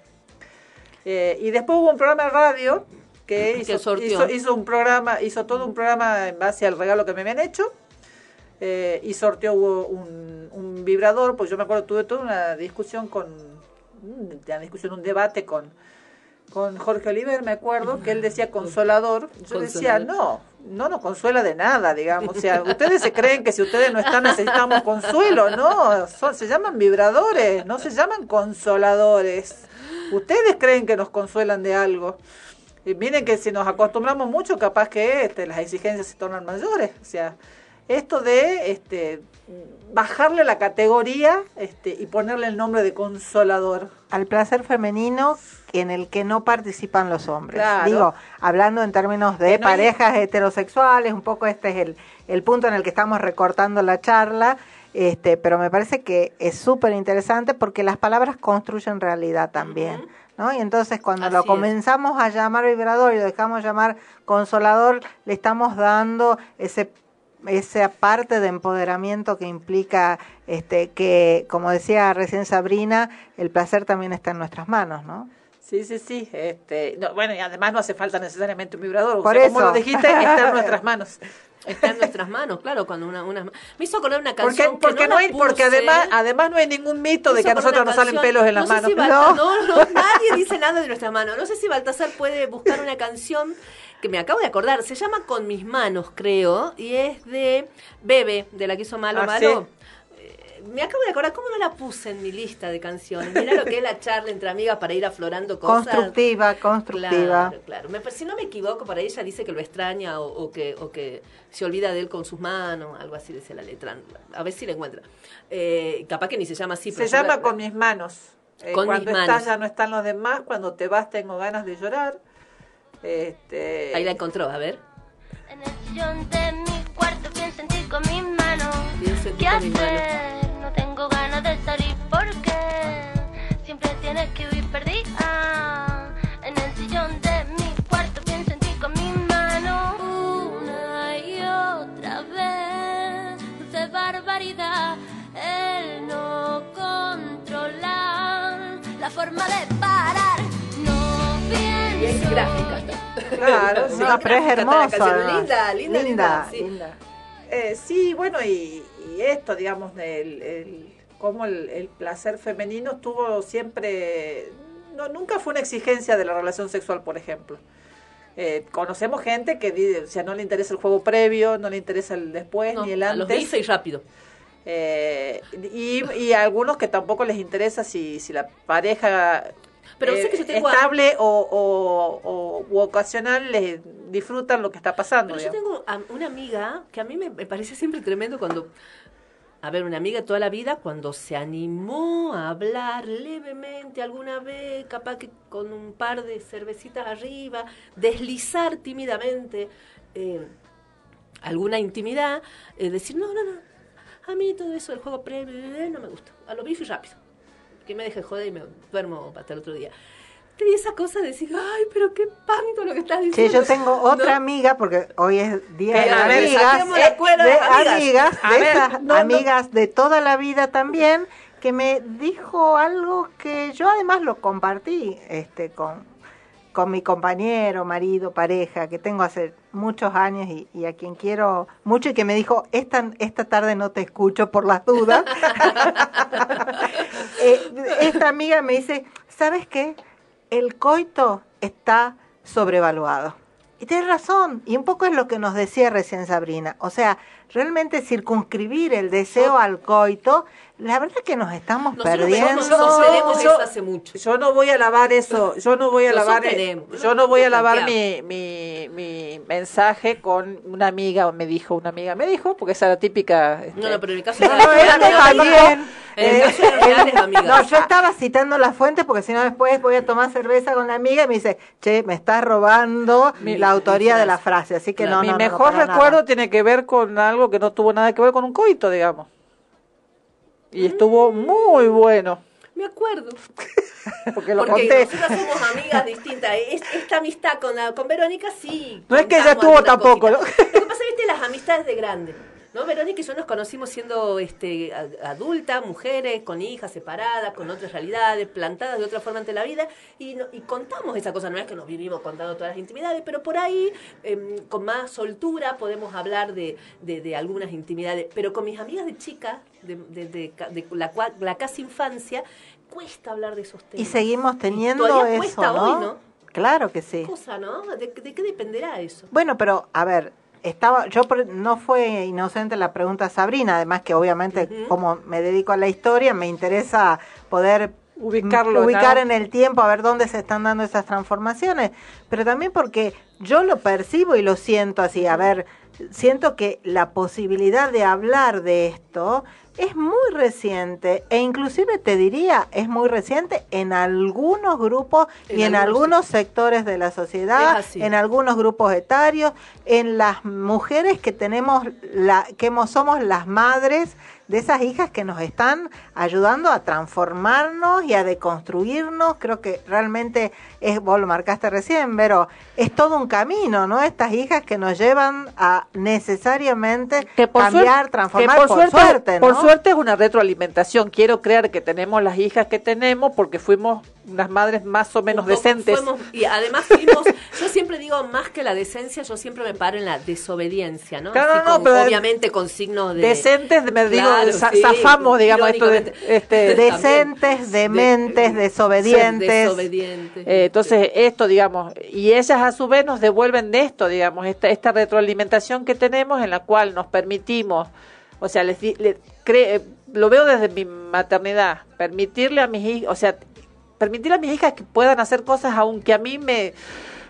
Eh, y después hubo un programa de radio que hizo, sorteó. hizo, hizo un programa, hizo todo un programa en base al regalo que me habían hecho. eh, y sorteó hubo un, un vibrador, pues yo me acuerdo, tuve toda una discusión con, una discusión, un debate con, con Jorge Oliver, me acuerdo, que él decía consolador. Yo decía, no, no nos consuela de nada, digamos. O sea, ustedes se creen que si ustedes no están necesitamos consuelo, no, son, se llaman vibradores, no se llaman consoladores. Ustedes creen que nos consuelan de algo. Y miren que si nos acostumbramos mucho, capaz que este, las exigencias se tornan mayores. O sea, esto de este, bajarle la categoría este, y ponerle el nombre de consolador. Al placer femenino en el que no participan los hombres. Claro. Digo, hablando en términos de hay- parejas heterosexuales, un poco este es el, el punto en el que estamos recortando la charla, este, pero me parece que es súper interesante porque las palabras construyen realidad también. ¿No? Y entonces cuando Así lo es. comenzamos a llamar vibrador y lo dejamos llamar consolador, le estamos dando ese esa parte de empoderamiento que implica este que como decía recién Sabrina el placer también está en nuestras manos no Sí, sí, sí. Este, no, bueno, y además no hace falta necesariamente un vibrador. O Por sea, como eso. lo dijiste, está en nuestras manos. Está en nuestras manos, claro, cuando una, una... Me hizo acordar una Porque, canción porque, que no no, hay, porque además, además no hay ningún mito de que a nosotros nos salen pelos en las no sé manos. Balta- no, no, nadie dice nada de nuestras manos. No sé si Baltasar puede buscar una canción que me acabo de acordar. Se llama Con mis manos, creo, y es de Bebe, de la que hizo Malo Ah, Malo. Eh, Me acabo de acordar, ¿cómo no la puse en mi lista de canciones? Mira lo que es la charla entre amigas para ir aflorando cosas. Constructiva, constructiva. Claro, claro. Me, si no me equivoco, para ella dice que lo extraña o, o que, o que se olvida de él con sus manos, algo así dice la letra. A ver si la encuentra. Eh, capaz que ni se llama así. Se pero yo llama la- Con mis manos. Eh, Con cuando mis estás manos. ya no están los demás, cuando te vas tengo ganas de llorar. Este, Ahí la encontró, a ver. En el sillón de mi cuarto pienso en ti con mis manos. ¿Qué hacer? No tengo ganas de salir porque siempre tienes que vivir perdida. En el sillón de mi cuarto pienso en ti con mis manos. Una y otra vez, dulce barbaridad. El no controlar la forma de Claro, Sí. No, pero es además. Linda, linda, linda. sí. linda. Eh, sí, bueno, y, y esto, digamos, el, el, cómo el, el placer femenino estuvo siempre, no, nunca fue una exigencia de la relación sexual, por ejemplo. Eh, conocemos gente que o sea, no le interesa el juego previo, no le interesa el después No, ni el antes. los bife y rápido. Eh, y, y algunos que tampoco les interesa si, si la pareja Pero eh, sé que yo tengo a- estable o, o, o- u ocasional les disfrutan lo que está pasando. Pero yo tengo a- una amiga que a mí me, me parece siempre tremendo cuando, a ver, una amiga toda la vida, cuando se animó a hablar levemente alguna vez, capaz que con un par de cervecitas arriba, deslizar tímidamente eh, alguna intimidad, eh, decir, no, no, no, a mí todo eso del juego previo eh, no me gusta, a lo bife y rápido, que me deje joder y me duermo hasta el otro día. Tenía esa cosa de decir, ay, pero qué panto lo que estás Sí, diciendo. yo tengo otra ¿No? amiga, porque hoy es día Que, de amigas, eh, cuerda, de amigas. de ver, esas no, no. amigas de toda la vida también, que me dijo algo que yo además lo compartí este, con, con mi compañero, marido, pareja, que tengo hace muchos años y, a quien quiero mucho y que me dijo, esta, esta tarde no te escucho por las dudas. Eh, esta amiga me dice, ¿sabes qué? El coito está sobrevaluado. Y tienes razón, y un poco es lo que nos decía recién Sabrina. O sea, realmente circunscribir el deseo al coito, la verdad que nos estamos Nosotros perdiendo. sostenemos yo- eso hace mucho. Yo no voy a lavar eso, yo no voy a lavar, eh, yo no voy a lavar mi, mi, mi mensaje con una amiga, me dijo, una amiga me dijo, porque esa era típica. este, No, no, pero en el caso No, de no, era también. Eh. No, yo estaba citando las fuentes porque si no después voy a tomar cerveza con la amiga y me dice, che, me estás robando Mi- la autoría mi de la frase. Así que Claro. no, mi no, no, mejor nada. recuerdo tiene que ver con algo que no tuvo nada que ver con un coito, digamos. Y estuvo muy bueno, Me acuerdo. porque lo Porque conté. nosotras somos amigas distintas. Es- esta amistad con, la- con Verónica sí. No es que ella contamos tuvo alguna tampoco, cosita. Lo que pasa, viste, las amistades de grande. ¿No? Verónica y yo nos conocimos siendo este, adultas, mujeres, con hijas separadas, con otras realidades, plantadas de otra forma ante la vida, y, no- y contamos esa cosa. No es que nos vivimos contando todas las intimidades, pero por ahí, em, con más soltura, podemos hablar de, de- de algunas intimidades. Pero con mis amigas de chicas, de, de- de ca- de la, la casi infancia, cuesta hablar de esos temas. Y seguimos teniendo todavía eso, cuesta ¿no? hoy, ¿no? Claro que sí. cosa, ¿no? ¿De, de qué dependerá eso? Bueno, pero a ver, estaba yo no fue inocente la pregunta Sabrina, además que obviamente como me dedico a la historia, me interesa poder Ubicarlo ubicar en el tiempo a ver dónde se están dando esas transformaciones, pero también porque yo lo percibo y lo siento así, a ver, siento que la posibilidad de hablar de esto es muy reciente e inclusive te diría es muy reciente en algunos grupos En y en algunos sectores de la sociedad, en algunos grupos etarios, en las mujeres que tenemos la que hemos- somos las madres de esas hijas que nos están ayudando a transformarnos y a deconstruirnos. Creo que realmente es, vos lo marcaste recién, pero es todo un camino, ¿no? Estas hijas que nos llevan a necesariamente cambiar, suerte- transformar, que por, suerte, ¿no? Suerte es una retroalimentación. Quiero creer que tenemos las hijas que tenemos porque fuimos unas madres más o menos decentes. fuimos- y además fuimos, yo siempre digo, más que la decencia, yo siempre me paro en la desobediencia, ¿no? Claro, Así no, pero- obviamente con signos de... Decentes, me digo, Claro, za- sí, zafamos, digamos, esto de... Este, Decentes, dementes, desobedientes. Desobedientes. Eh, entonces, esto, digamos, y ellas a su vez nos devuelven de esto, digamos, esta, esta retroalimentación que tenemos en la cual nos permitimos, o sea, les, di- le- cre- eh, lo veo desde mi maternidad, permitirle a mis hijas, o sea, permitirle a mis hijas que puedan hacer cosas aunque a mí me,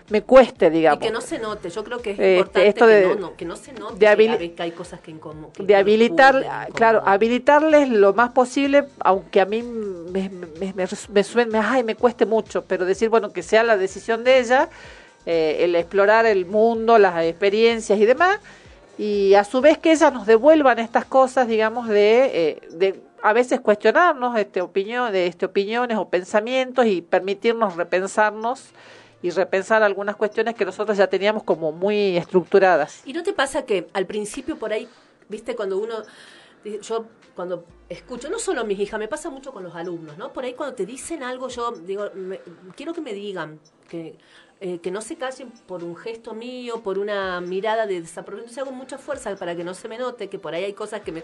me cueste, Y digamos. que no se note, yo creo que es Este, importante esto que, de- no, no, que no se note de que, que hay cosas que incómodo. de habilitar, claro, habilitarles lo más posible, aunque a mí me, me, me, me- ay, me cueste mucho, pero decir, bueno, que sea la decisión de ella, eh, el explorar el mundo, las experiencias y demás, y a su vez que ellas nos devuelvan estas cosas, digamos, de, eh, de a veces cuestionarnos este opinión, de este opiniones o pensamientos y permitirnos repensarnos y repensar algunas cuestiones que nosotros ya teníamos como muy estructuradas. ¿Y no te pasa que al principio por ahí, viste, cuando uno, yo cuando escucho, no solo mis hijas, me pasa mucho con los alumnos, ¿no? Por ahí cuando te dicen algo, yo digo, me- quiero que me digan, que, eh, que no se callen por un gesto mío, por una mirada de desaprobación. Entonces hago mucha fuerza para que no se me note, que por ahí hay cosas que me,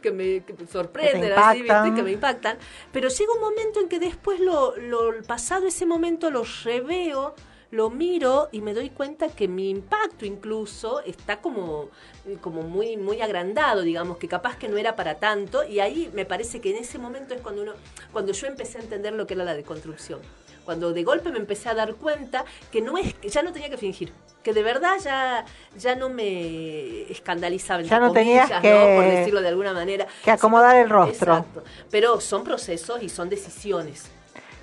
que me, que me sorprenden, así, ¿viste? que me impactan. Pero llega un momento en que después lo, lo pasado ese momento lo reveo, lo miro y me doy cuenta que mi impacto incluso está como, como muy, muy agrandado, digamos, que capaz que no era para tanto. Y ahí me parece que en ese momento es cuando uno, cuando yo empecé a entender lo que era la deconstrucción. Cuando de golpe me empecé a dar cuenta que no es, que ya no tenía que fingir, que de verdad ya, ya no me escandalizaba, Ya no comillas, tenías ¿no? que- por decirlo de alguna manera. que acomodar el rostro. Exacto. Pero son procesos y son decisiones.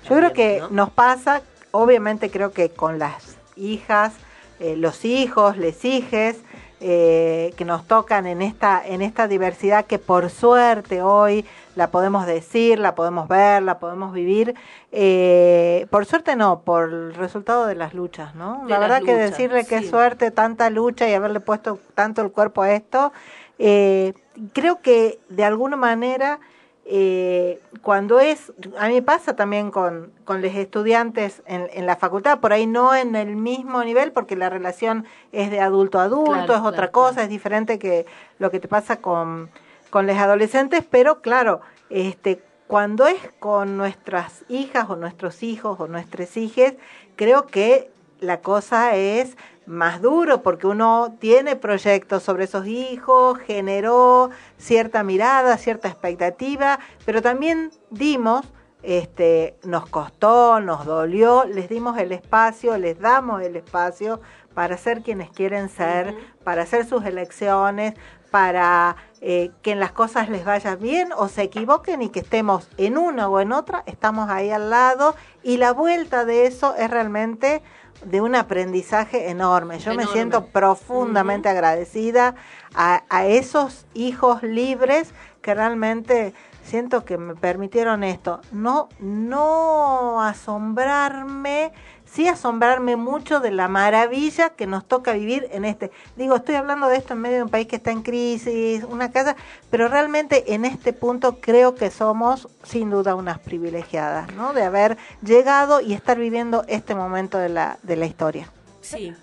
Yo creo que ¿no? nos pasa, obviamente creo que con las hijas, eh, los hijos, les hijes, eh, que nos tocan en esta, en esta diversidad que por suerte hoy la podemos decir, la podemos ver, la podemos vivir. eh, por suerte no, por el resultado de las luchas, ¿no? De la verdad que decirle que sí. suerte, tanta lucha y haberle puesto tanto el cuerpo a esto, eh, creo que de alguna manera eh, cuando es, a mí pasa también con, con los estudiantes en, en la facultad, por ahí no en el mismo nivel, porque la relación es de adulto a adulto, Claro, es otra claro, cosa, es diferente que lo que te pasa con, con los adolescentes, pero claro, este, cuando es con nuestras hijas o nuestros hijos o nuestras hijas, creo que la cosa es más duro porque uno tiene proyectos sobre esos hijos, generó cierta mirada, cierta expectativa, pero también dimos, este, nos costó, nos dolió, les dimos el espacio, les damos el espacio para ser quienes quieren ser, para hacer sus elecciones, para eh, que en las cosas les vaya bien o se equivoquen y que estemos en una o en otra, estamos ahí al lado y la vuelta de eso es realmente de un aprendizaje enorme. Yo me siento profundamente agradecida a, a esos hijos libres que realmente siento que me permitieron esto. No, no asombrarme, sí asombrarme mucho de la maravilla que nos toca vivir en este. Digo, estoy hablando de esto en medio de un país que está en crisis, una casa, pero realmente en este punto creo que somos sin duda unas privilegiadas, ¿no? De haber llegado y estar viviendo este momento de la, de la historia. Sí.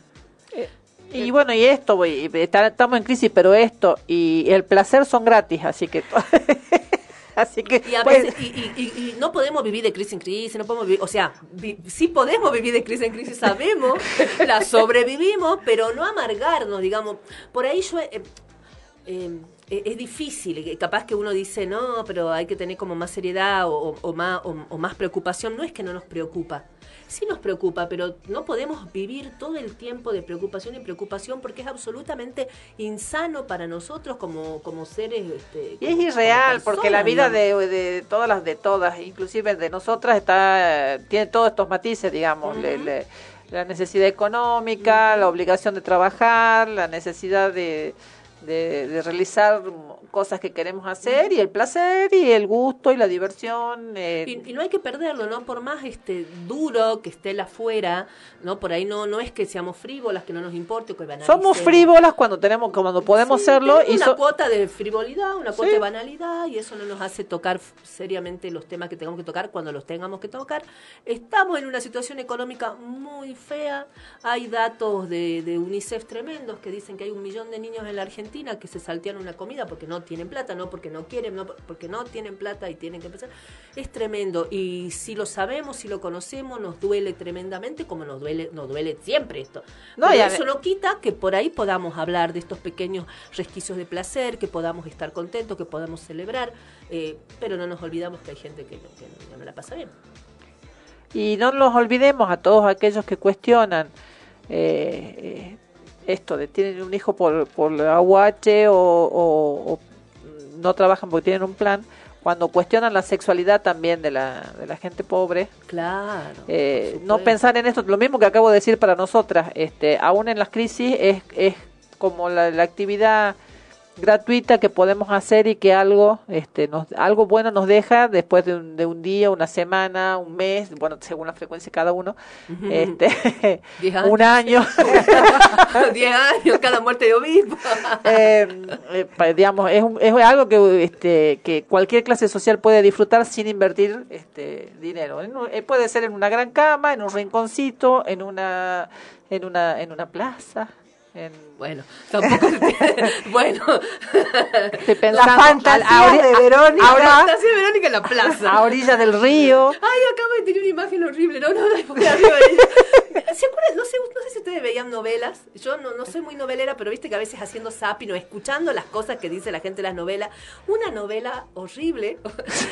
Y bueno, y esto, voy- está- estamos en crisis, pero esto y el placer son gratis, así que... así que... Y, a pues, veces, y, y- y- y no podemos vivir de crisis en crisis, no podemos vivir, o sea, vi- sí podemos vivir de crisis en crisis, sabemos, la sobrevivimos, pero no amargarnos, digamos. Por ahí yo... eh, eh, eh, es difícil, capaz que uno dice, no, pero hay que tener como más seriedad o, o- o más, o- o más preocupación. No es que no nos preocupa, sí nos preocupa, pero no podemos vivir todo el tiempo de preocupación y preocupación porque es absolutamente insano para nosotros como, como seres. Este, Y es como- irreal, como porque la vida de, de todas las de todas, inclusive de nosotras, está tiene todos estos matices, digamos, le- le- la necesidad económica, la obligación de trabajar, la necesidad de, de, de realizar cosas que queremos hacer y el placer y el gusto y la diversión. eh, Y, y no hay que perderlo, ¿no? Por más este duro que esté el afuera, ¿no? Por ahí no no es que seamos frívolas, que no nos importe, que banalicemos. somos frívolas cuando tenemos cuando podemos Sí, serlo y una so- cuota de frivolidad, una cuota Sí. de banalidad y eso no nos hace tocar seriamente los temas que tengamos que tocar cuando los tengamos que tocar. Estamos en una situación económica muy fea. Hay datos de, de UNICEF tremendos que dicen que hay un millón de niños en la Argentina que se saltean una comida porque no tienen plata, no porque no quieren, no por- porque no tienen plata y tienen que empezar. Es tremendo y si lo sabemos, si lo conocemos, nos duele tremendamente como nos duele, nos duele siempre esto. No, Pero eso no quita que por ahí podamos hablar de estos pequeños resquicios de placer, que podamos estar contentos, que podamos celebrar, eh, pero no nos olvidamos que hay gente que no, que no- la pasa bien. Y no nos olvidemos a todos aquellos que cuestionan eh, eh, esto de tienen un hijo por, por la AUH o, o- o no trabajan porque tienen un plan, cuando cuestionan la sexualidad también de la, de la gente pobre. Claro. eh, no pensar en esto, lo mismo que acabo de decir para nosotras, este, aún en las crisis es, es como la, la actividad gratuita que podemos hacer y que algo este nos algo bueno nos deja después de un, de un día una semana un mes bueno según la frecuencia de cada uno este un año. Diez años, cada muerte de obispo. eh, eh, digamos es, un- es algo que este que cualquier clase social puede disfrutar sin invertir este dinero. En eh, puede ser en una gran cama en un rinconcito en una en una en una plaza en Bueno, tampoco se tiene- Bueno. Estoy pensando La fantasía a- a de Verónica. a La fantasía de Verónica en la plaza. a orilla del río Ay, acabo de tener una imagen horrible. No, no, no, porque arriba de- ¿Se acuerdan? No sé, no sé si ustedes veían novelas. Yo no, no soy muy novelera, pero viste que a veces haciendo zapping o escuchando las cosas que dice la gente de las novelas. Una novela horrible,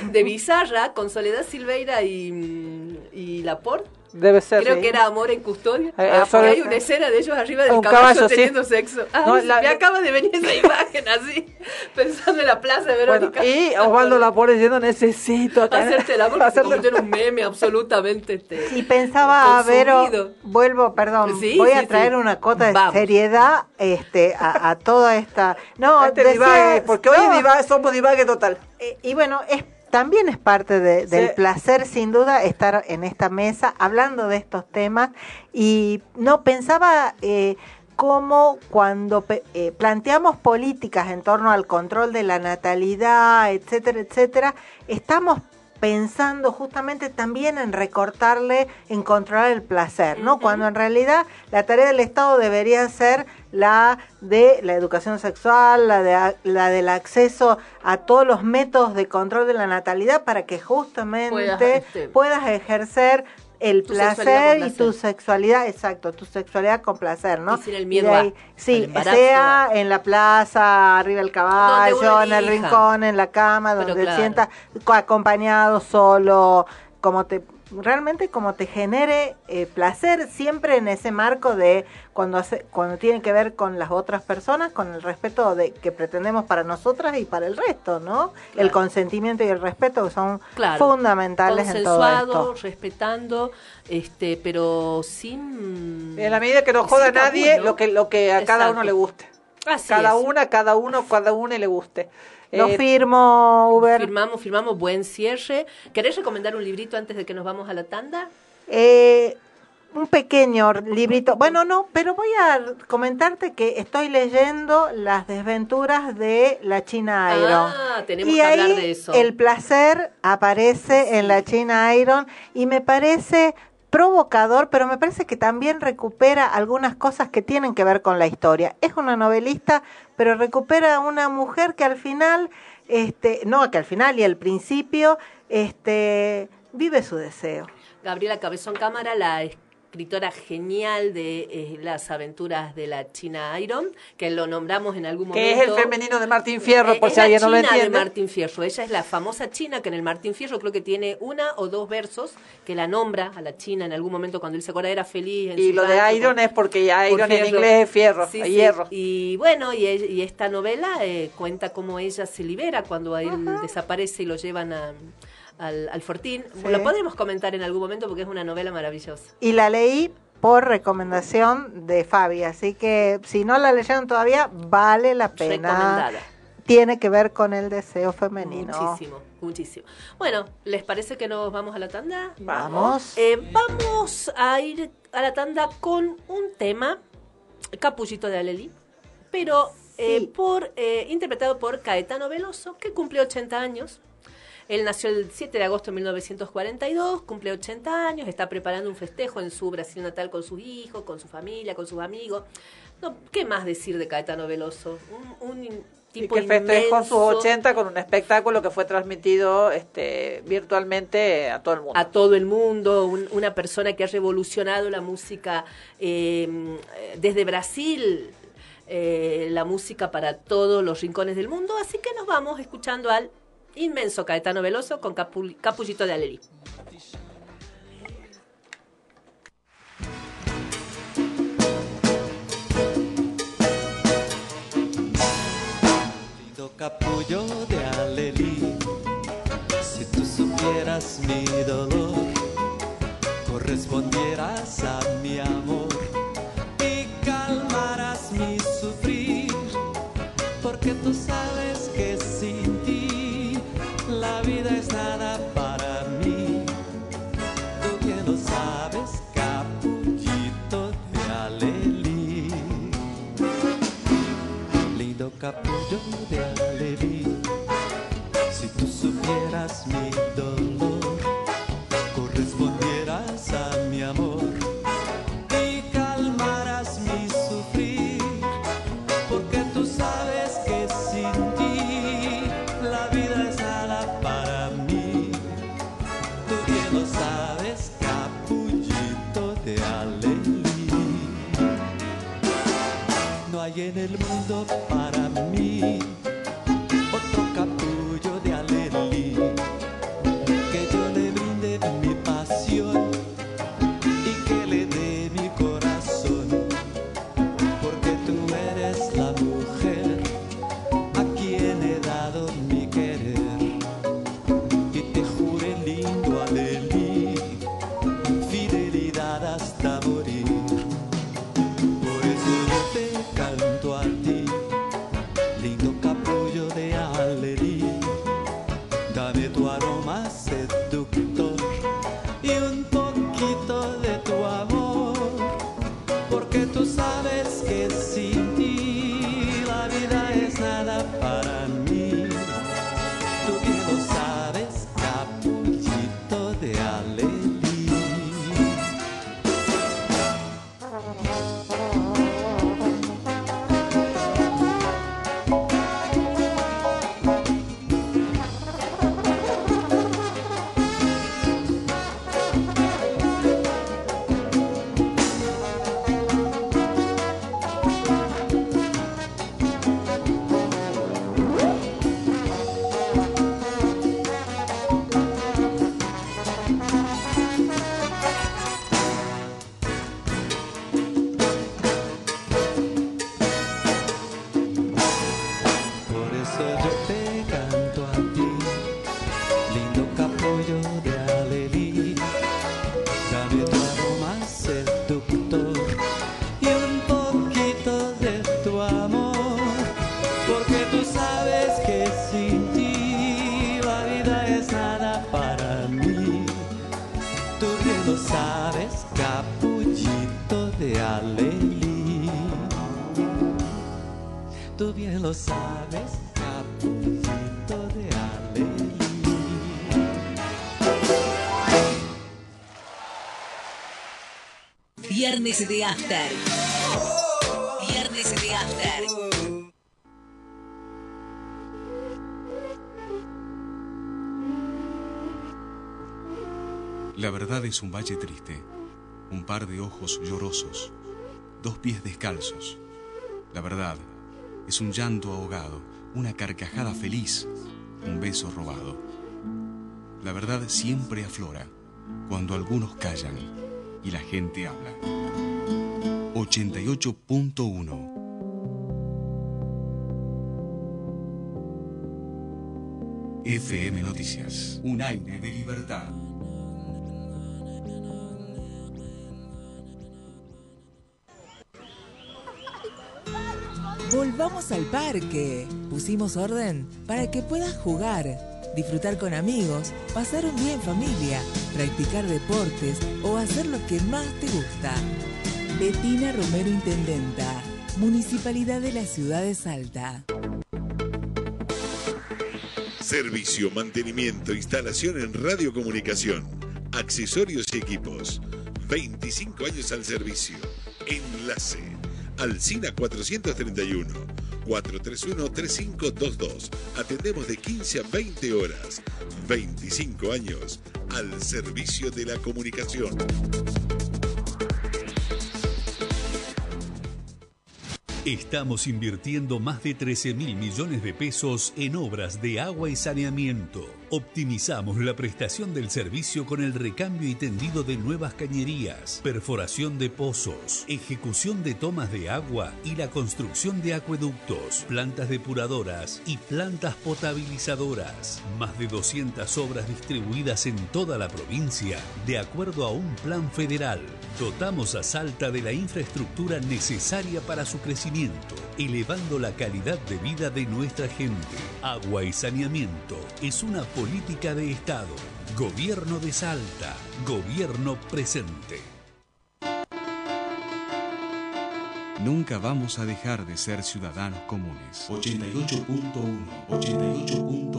de Bizarra, con Soledad Silveira y, y Laporte. debe ser Creo sí. que era Amor en Custodia. Eh, Ah, eh, sobre- hay una escena de ellos arriba del Un caballo, caballo, sí. teniendo sexo. Ay, No, la- me acaba de venir esa imagen así, pensando en la plaza de Bueno, Verónica. y Osvaldo Lapore diciendo necesito Hacerte el amor hacerte- un meme absolutamente. Este, Y pensaba, Vero, consumido. vuelvo, perdón, Sí, voy sí, a traer sí. una cota de Vamos. seriedad este, a, a toda esta... No, Este decía- divague, porque hoy no, divague- somos divague total. eh, y bueno, es también es parte de- del Sí. placer, sin duda, estar en esta mesa hablando de estos temas. Y no pensaba eh, cómo cuando eh, planteamos políticas en torno al control de la natalidad, etcétera, etcétera, estamos pensando justamente también en recortarle, en controlar el placer, ¿no? Cuando en realidad la tarea del Estado debería ser la de la educación sexual, la de la del acceso a todos los métodos de control de la natalidad para que justamente Puedas, este, puedas ejercer el tu placer y tu sexualidad, exacto, tu sexualidad con placer, ¿no? Y sin el miedo de a- ahí- sí, al sea en la plaza, arriba del caballo, en el rincón, en la cama, donde claro. sientas co- acompañado, solo, como te realmente como te genere eh, placer siempre en ese marco de cuando hace, cuando tiene que ver con las otras personas, con el respeto de que pretendemos para nosotras y para el resto, ¿no? El Claro. consentimiento y el respeto que son Claro, fundamentales en todo consensuado, esto. respetando, este, pero sin... En la medida que no joda a nadie, ¿no? lo que lo que a cada Exacto. uno le guste. Así cada es. una, cada uno, cada una le guste. Lo Eh, firmo, Uber. Firmamos, firmamos, buen cierre. ¿Querés recomendar un librito antes de que nos vamos a la tanda? Eh, un pequeño librito. Bueno, no, pero voy a comentarte que estoy leyendo Las desventuras de la China Iron. Ah, tenemos y que ahí hablar de eso. el placer aparece en la China Iron y me parece provocador, pero me parece que también recupera algunas cosas que tienen que ver con la historia. Es una novelista, pero recupera a una mujer que al final, este, no, que al final y al principio, este, vive su deseo. Gabriela Cabezón Cámara, la escritora genial de eh, las aventuras de la China Iron, que lo nombramos en algún momento. que es el femenino de Martín Fierro, Eh, por es si la alguien no lo entiende. de Martín Fierro. Ella es la famosa China que en el Martín Fierro creo que tiene una o dos versos que la nombra a la China en algún momento cuando él se acuerda era feliz. en Y lo de Iron es porque por Iron en inglés es fierro, Sí, hierro. Y bueno, y, y esta novela eh, cuenta cómo ella se libera cuando él desaparece y lo llevan a- al, al fortín. Sí. Lo podremos comentar en algún momento porque es una novela maravillosa. y la leí por recomendación de Fabi, así que si no la leyeron todavía, vale la pena. Recomendada. tiene que ver con el deseo femenino. Muchísimo, muchísimo. Bueno, ¿les parece que nos vamos a la tanda? Vamos. Eh, vamos a ir a la tanda con un tema, Capullito de Aleli, pero eh, por, eh, interpretado por Caetano Veloso, que cumple 80 años. Él nació el 7 de agosto de 1942, cumple 80 años, está preparando un festejo en su Brasil natal con sus hijos, con su familia, con sus amigos. No, ¿Qué más decir de Caetano Veloso? Un, un in- Y tipo que festejó sus inmenso. 80 con un espectáculo que fue transmitido este, virtualmente a todo el mundo. a todo el mundo, un- una persona que ha revolucionado la música eh, desde Brasil, eh, la música para todos los rincones del mundo, así que nos vamos escuchando al inmenso Caetano Veloso con Capu- Capullito de. Lindo capullo de alelí, si tú supieras mi dolor, correspondieras a mi amor y calmarás mi sufrir, porque tú sabes capullo de alelí, si tú supieras mi dolor, correspondieras a mi amor y calmarás mi sufrir, porque tú sabes que sin ti la vida es nada para mí. Tú bien lo sabes, capullito de alelí. No hay en el mundo para De After. Viernes de After. La verdad es un valle triste, un par de ojos llorosos, dos pies descalzos. La verdad es un llanto ahogado, una carcajada feliz, un beso robado. La verdad siempre aflora cuando algunos callan y la gente habla. 88.1 FM Noticias. Un aire de libertad. Volvamos al parque. Pusimos orden para que puedas jugar, disfrutar con amigos, pasar un día en familia, practicar deportes o hacer lo que más te gusta. Betina Romero Intendenta, Municipalidad de la Ciudad de Salta. Servicio, mantenimiento, instalación en radiocomunicación, accesorios y equipos. 25 años al servicio. Enlace. Alcina 431. 431-3522. Atendemos de 15 a 20 horas. 25 años al servicio de la comunicación. Estamos invirtiendo más de 13 mil millones de pesos en obras de agua y saneamiento. Optimizamos la prestación del servicio con el recambio y tendido de nuevas cañerías, perforación de pozos, ejecución de tomas de agua y la construcción de acueductos, plantas depuradoras y plantas potabilizadoras. Más de 200 obras distribuidas en toda la provincia de acuerdo a un plan federal. Dotamos a Salta de la infraestructura necesaria para su crecimiento, elevando la calidad de vida de nuestra gente. Agua y saneamiento es una política de Estado. Gobierno de Salta. Gobierno presente. Nunca vamos a dejar de ser ciudadanos comunes. 88.1, 88.1,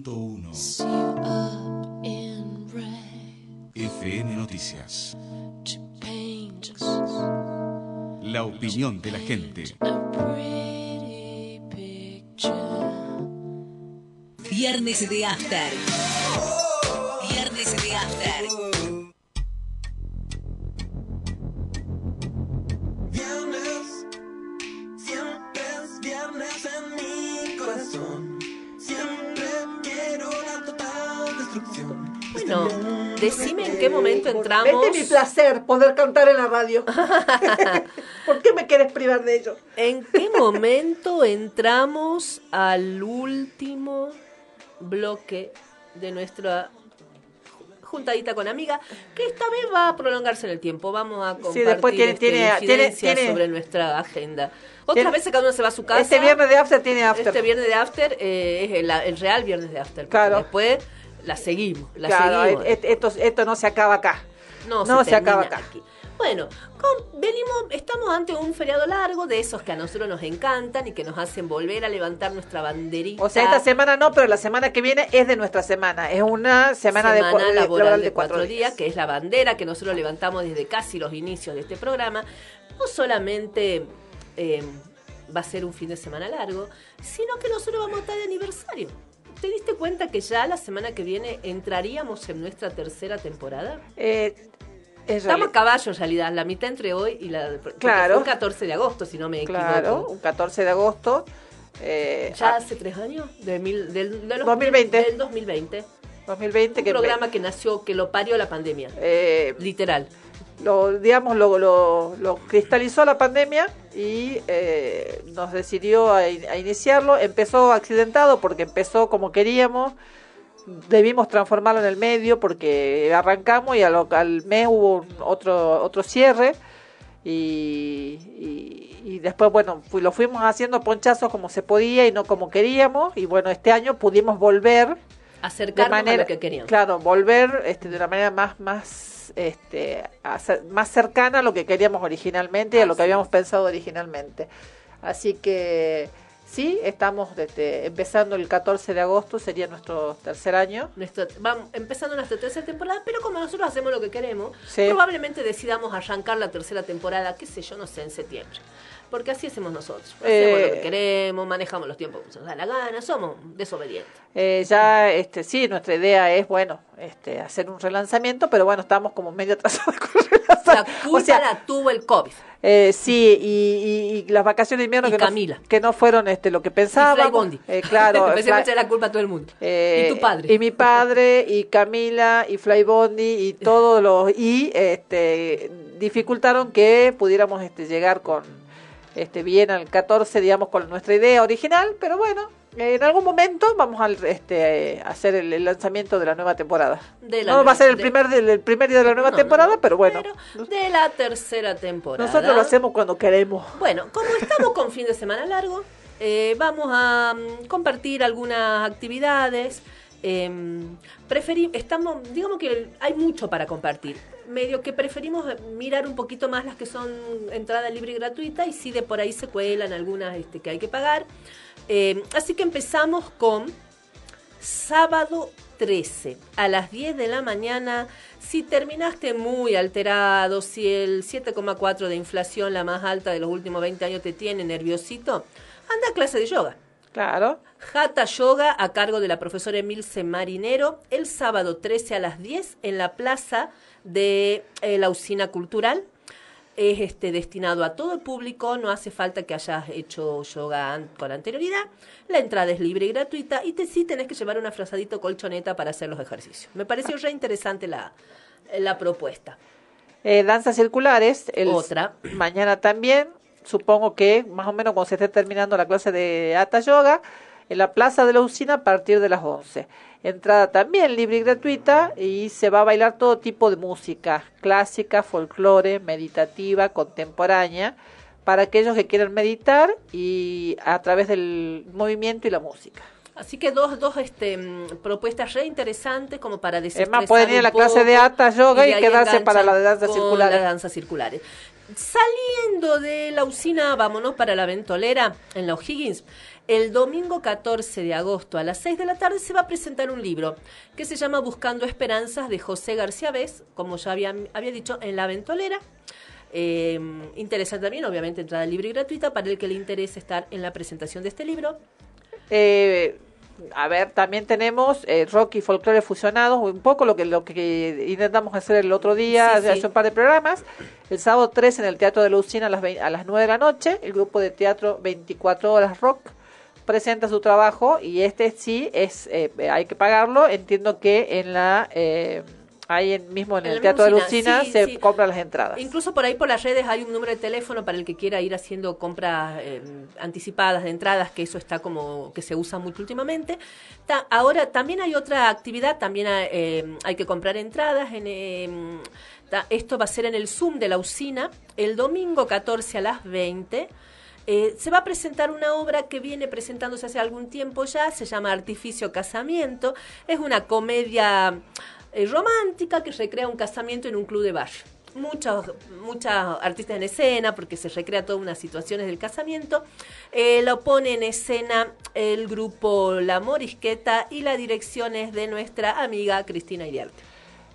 88.1. FM Noticias. La opinión de la gente. Viernes de After. Viernes de After. Viernes, siempre es viernes en mi corazón. Siempre quiero la total destrucción. Bueno, decime en qué momento entramos. Este es mi placer poder cantar en la radio. ¿Por qué me quieres privar de ello? ¿En qué momento entramos al último bloque de nuestra juntadita con amiga, que esta vez va a prolongarse en el tiempo. Vamos a compartir después tiene- este, tiene- incidencias tiene- tiene- sobre nuestra agenda. Otras veces cada uno se va a su casa. Este viernes de after tiene after. Este viernes de after eh, es el, el real viernes de after. Claro. Después la seguimos, la Claro, seguimos. esto, esto no se acaba acá. No, no se, se acaba acá. aquí. Bueno, con- venimos, estamos ante un feriado largo de esos que a nosotros nos encantan y que nos hacen volver a levantar nuestra banderita. O sea, esta semana no, pero la semana que viene es de nuestra semana. Es una semana, de, cua- de- laboral de cuatro días, que es la bandera que nosotros levantamos desde casi los inicios de este programa. No solamente eh, va a ser un fin de semana largo, sino que nosotros vamos a estar de aniversario. ¿Te diste cuenta que ya la semana que viene entraríamos en nuestra tercera temporada? Eh, Estamos a reali- caballo en realidad, la mitad entre hoy y la... Claro. El 14 de agosto, si no me Claro, equivoco. un 14 de agosto. eh, Ya hace tres años, de mil- del, de los- 2020. del 2020. 2020 Un que programa que nació, que lo parió la pandemia. eh, Literal. lo digamos lo, lo, lo cristalizó la pandemia y eh, nos decidió a, in- a iniciarlo empezó accidentado porque empezó como queríamos debimos transformarlo en el medio porque arrancamos y al, al mes hubo un- otro otro cierre y, y, y después bueno lo fuimos haciendo ponchazos como se podía y no como queríamos y bueno este año pudimos volver Acercarnos de manera, a lo que queríamos. Claro, volver este, de una manera más, más, este, más cercana a lo que queríamos originalmente y a lo que habíamos pensado originalmente. Así que sí, estamos este, empezando el 14 de agosto, sería nuestro tercer año. Nuestro- vamos empezando nuestra tercera temporada, pero como nosotros hacemos lo que queremos, Sí. probablemente decidamos arrancar la tercera temporada, qué sé yo, no sé, en septiembre. Porque así hacemos nosotros. Hacemos Eh. lo que queremos, manejamos los tiempos se nos da la gana, somos desobedientes. Eh, ya, este, sí, nuestra idea es, bueno, este, hacer un relanzamiento, pero bueno, estamos como medio atrasados con el La culpa O sea, la tuvo el COVID. Eh, sí, y, y- y las vacaciones de invierno Y que, Camila. No, que no fueron este, lo que. Bondi. Eh, claro, Especialmente Fly- la culpa a todo el mundo. eh, y tu padre. Y mi padre, y Camila, y Fly Bondi, y todos los. Y este, dificultaron que pudiéramos este, llegar con este bien al 14, digamos, con nuestra idea original, pero bueno, En algún momento vamos a este, eh, hacer el, el lanzamiento de la nueva temporada. De la no va a ser el de- primer, del- el primer día de la nueva No, no, temporada, pero bueno, de la tercera temporada. nosotros lo hacemos cuando queremos. Bueno, como estamos con fin de semana largo, eh, vamos a mm, compartir algunas actividades. preferi- estamos, digamos que hay mucho para compartir. Medio que preferimos eh, mirar un poquito más las que son entrada libre y gratuita y si de por ahí se cuelan algunas este, que hay que pagar. Em, así que empezamos con sábado 13 a las 10 de la mañana. Si terminaste muy alterado, si el 7,4 de inflación, la más alta de los últimos 20 años, te tiene nerviosito, anda a clase de yoga. Claro. Hatha Yoga a cargo de la profesora Emilce Marinero el sábado 13 a las 10 en la plaza de eh, la usina cultural. Es este, destinado a todo el público, no hace falta que hayas hecho yoga an- con anterioridad. La entrada es libre y gratuita y te, sí tenés que llevar una frazadito colchoneta para hacer los ejercicios. Me pareció re interesante la, la propuesta. Eh, danzas circulares. El, Otra. Mañana también. Supongo que más o menos cuando se esté terminando la clase de Hatha Yoga, en la plaza de la usina a partir de las 11. Entrada también libre y gratuita y se va a bailar todo tipo de música, clásica, folclore, meditativa, contemporánea, para aquellos que quieran meditar y a través del movimiento y la música. Así que dos, dos este, mm, propuestas re interesantes como para Es desestresar más, pueden ir a la clase de Hatha Yoga y, quedarse para la con circulares. las danzas circulares. Saliendo de la usina, vámonos para la ventolera en la O'Higgins. El domingo 14 de agosto a las 6 de la tarde se va a presentar un libro que se llama Buscando Esperanzas de José García Vez, como ya había, había dicho, en la ventolera. Eh, interesante también, obviamente, entrada libre y gratuita para el que le interese estar en la presentación de este libro. Eh, a ver, también tenemos eh, rock y folclore fusionados, un poco lo que lo que intentamos hacer el otro día, Sí, hace sí. un par de programas. El sábado 3 en el Teatro de la Usina a las, vein- a las 9 de la noche, el grupo de teatro 24 horas rock presenta su trabajo y este sí es eh, hay que pagarlo. Entiendo que en la eh, ahí mismo en En el Teatro de la misma Usina usina, sí, se sí. compran las entradas. Incluso por ahí por las redes hay un número de teléfono para el que quiera ir haciendo compras eh, anticipadas de entradas, que eso está como que se usa mucho últimamente. Ta- ahora también hay otra actividad, también eh, hay que comprar entradas. En, eh, ta- esto va a ser en el Zoom de la usina el domingo 14 a las 20. Eh, se va a presentar una obra que viene presentándose hace algún tiempo ya, se llama Artificio Casamiento. Es una comedia eh, romántica que recrea un casamiento en un club de barrio. Muchos, muchas artistas en escena, porque se recrea todas unas situaciones del casamiento. Eh, lo pone en escena el grupo La Morisqueta y la dirección es de nuestra amiga Cristina Iriarte.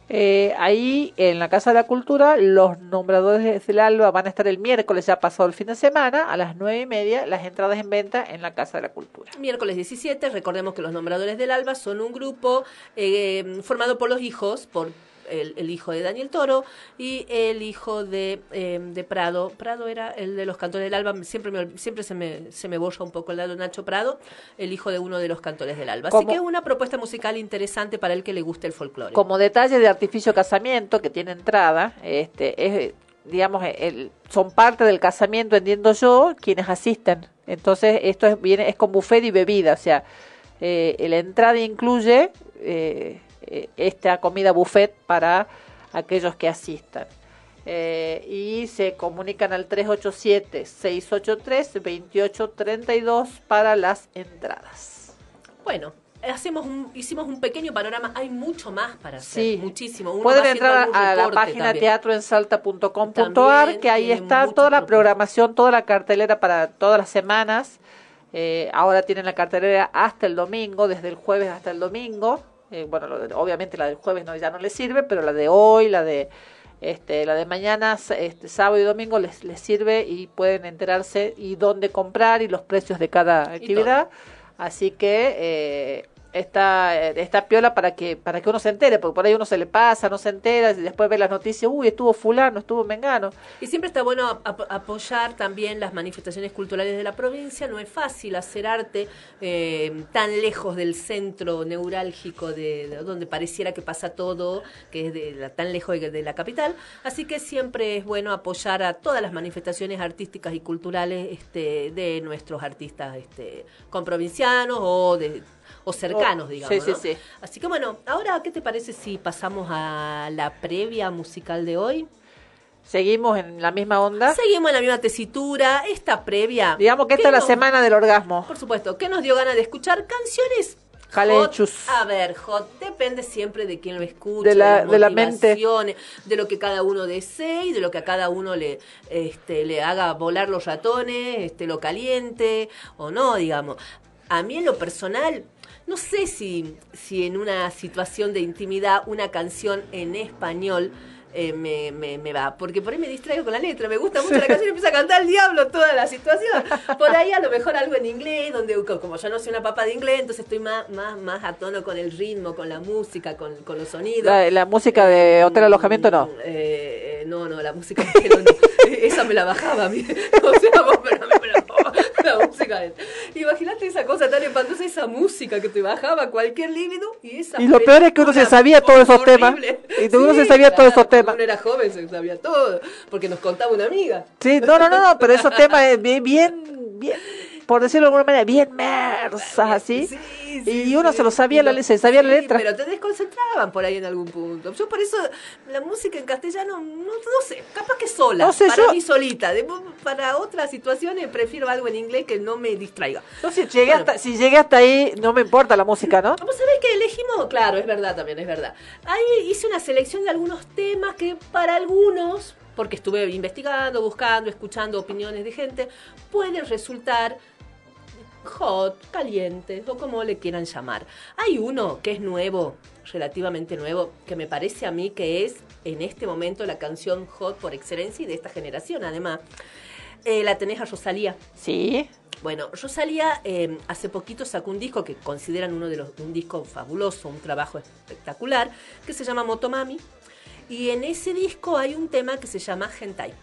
Eh, ahí en la Casa de la Cultura, los nombradores del ALBA van a estar el miércoles, ya pasado el fin de semana, a las nueve y media, las entradas en venta en la Casa de la Cultura. Miércoles 17, recordemos que los nombradores del ALBA son un grupo eh, formado por los hijos, por el, el hijo de Daniel Toro y el hijo de, eh, de Prado. Prado era el de los cantores del ALBA, siempre, me, siempre se, me, se me borra un poco el lado Nacho Prado, el hijo de uno de los cantores del ALBA. Así que es una propuesta musical interesante para el que le guste el folclore. Como detalle de artificio casamiento que tiene entrada, este, es, digamos, el, son parte del casamiento, entiendo yo, quienes asisten. Entonces, esto es, viene, es con buffet y bebida, o sea, eh, la entrada incluye eh, esta comida buffet para aquellos que asistan. Eh, y se comunican al 387-683-2832 para las entradas. Bueno, hacemos un, hicimos un pequeño panorama, hay mucho más para hacer, Sí. muchísimo. Uno Pueden entrar a la página teatroensalta.com.ar, que ahí está toda la programación, toda la cartelera para todas las semanas. Eh, ahora tienen la cartelera hasta el domingo, desde el jueves hasta el domingo. Eh, bueno, lo de- obviamente la del jueves no, ya no les sirve, pero la de hoy, la de este, la de mañana, este, sábado y domingo les, les sirve y pueden enterarse y dónde comprar y los precios de cada actividad. Así que eh, está, eh, está piola para que, para que uno se entere, porque por ahí uno se le pasa, no se entera, y después ve las noticias, uy, estuvo fulano, estuvo mengano. Y siempre está bueno ap- apoyar también las manifestaciones culturales de la provincia. No es fácil hacer arte eh, tan lejos del centro neurálgico de, de donde pareciera que pasa todo, que es de tan lejos de, de la capital. Así que siempre es bueno apoyar a todas las manifestaciones artísticas y culturales este, de nuestros artistas este, comprovincianos o de o cercanos, Oh, digamos. sí, sí, ¿no? sí. Así que bueno, ahora, ¿qué te parece si pasamos a la previa musical de hoy? Seguimos en la misma onda. Seguimos en la misma tesitura. Esta previa. Digamos que ¿qué esta es la semana del orgasmo. Por supuesto, ¿qué nos dio ganas de escuchar? Canciones. Hot. A ver, hot, depende siempre de quién lo escucha, De la- de la mente. de lo que cada uno desee y de lo que a cada uno le, este, le haga volar los ratones, este, lo caliente o no, digamos. A mí en lo personal, no sé si, si en una situación de intimidad una canción en español eh, me, me, me va, porque por ahí me distraigo con la letra, me gusta mucho la canción y empiezo a cantar el diablo toda la situación. Por ahí a lo mejor algo en inglés, donde co- como yo no soy una papa de inglés, entonces estoy más, más, más a tono con el ritmo, con la música, con, con los sonidos. La, la música de hotel alojamiento no. Eh, eh, no, no, la música de no. Esa me la bajaba a mí. O sea, vos, pero a mí me la bajaba la música. de- Imagínate esa cosa tan espantosa, esa música que te bajaba cualquier líbido y esa Y lo peor es que uno se sabía todos esos temas. Y uno se sabía todos esos temas. Uno era joven, se sabía todo, porque nos contaba una amiga. Sí, no, no, no, no, pero esos temas eh, bien, bien, bien, por decirlo de alguna manera, bien mersas, así. y uno se lo sabía, la, se sabía la Sí, letra. Pero te desconcentraban por ahí en algún punto. Yo por eso la música en castellano, no, no sé, capaz que sola, No sé, para yo- mí solita. De- para otras situaciones prefiero algo en inglés que no me distraiga. Si llegué, hasta, si llegué hasta ahí, no me importa la música, ¿no? Vos sabés que elegimos, claro, es verdad también, es verdad. Ahí hice una selección de algunos temas que para algunos, porque estuve investigando, buscando, escuchando opiniones de gente, pueden resultar hot, calientes o como le quieran llamar. Hay uno que es nuevo, relativamente nuevo, que me parece a mí que es en este momento la canción hot por excelencia y de esta generación además. Eh, la tenés a Rosalía. Sí. Bueno, Rosalía eh, hace poquito sacó un disco que consideran uno de los un disco fabuloso, un trabajo espectacular, que se llama Motomami. Y en ese disco hay un tema que se llama Hentai.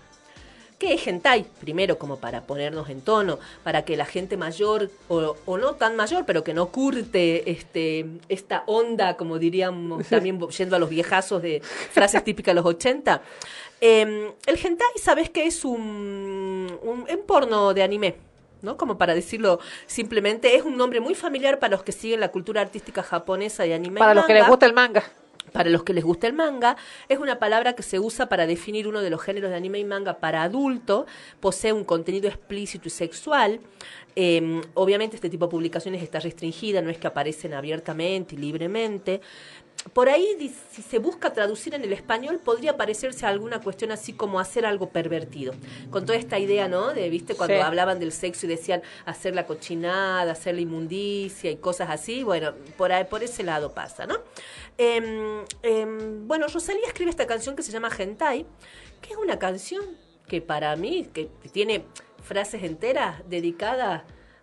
¿Qué es hentai? Primero, como para ponernos en tono, para que la gente mayor, o, o no tan mayor, pero que no curte este, esta onda, como diríamos, también yendo a los viejazos de frases típicas de los 80. Eh, el hentai, ¿sabes qué es un, un, un porno de anime? ¿no? Como para decirlo simplemente, es un nombre muy familiar para los que siguen la cultura artística japonesa de anime. y Para los que les gusta el manga. Para los que les gusta el manga, es una palabra que se usa para definir uno de los géneros de anime y manga para adulto, posee un contenido explícito y sexual. Eh, obviamente este tipo de publicaciones está restringida, no es que aparecen abiertamente y libremente. Por ahí, si se busca traducir en el español, podría parecerse a alguna cuestión así como hacer algo pervertido. Con toda esta idea, ¿no? De, ¿viste? Cuando Sí. hablaban del sexo y decían hacer la cochinada, hacer la inmundicia y cosas así. Bueno, por, ahí, por ese lado pasa, ¿no? Em, em, bueno, Rosalía escribe esta canción que se llama Hentai, que es una canción que para mí, que tiene frases enteras dedicadas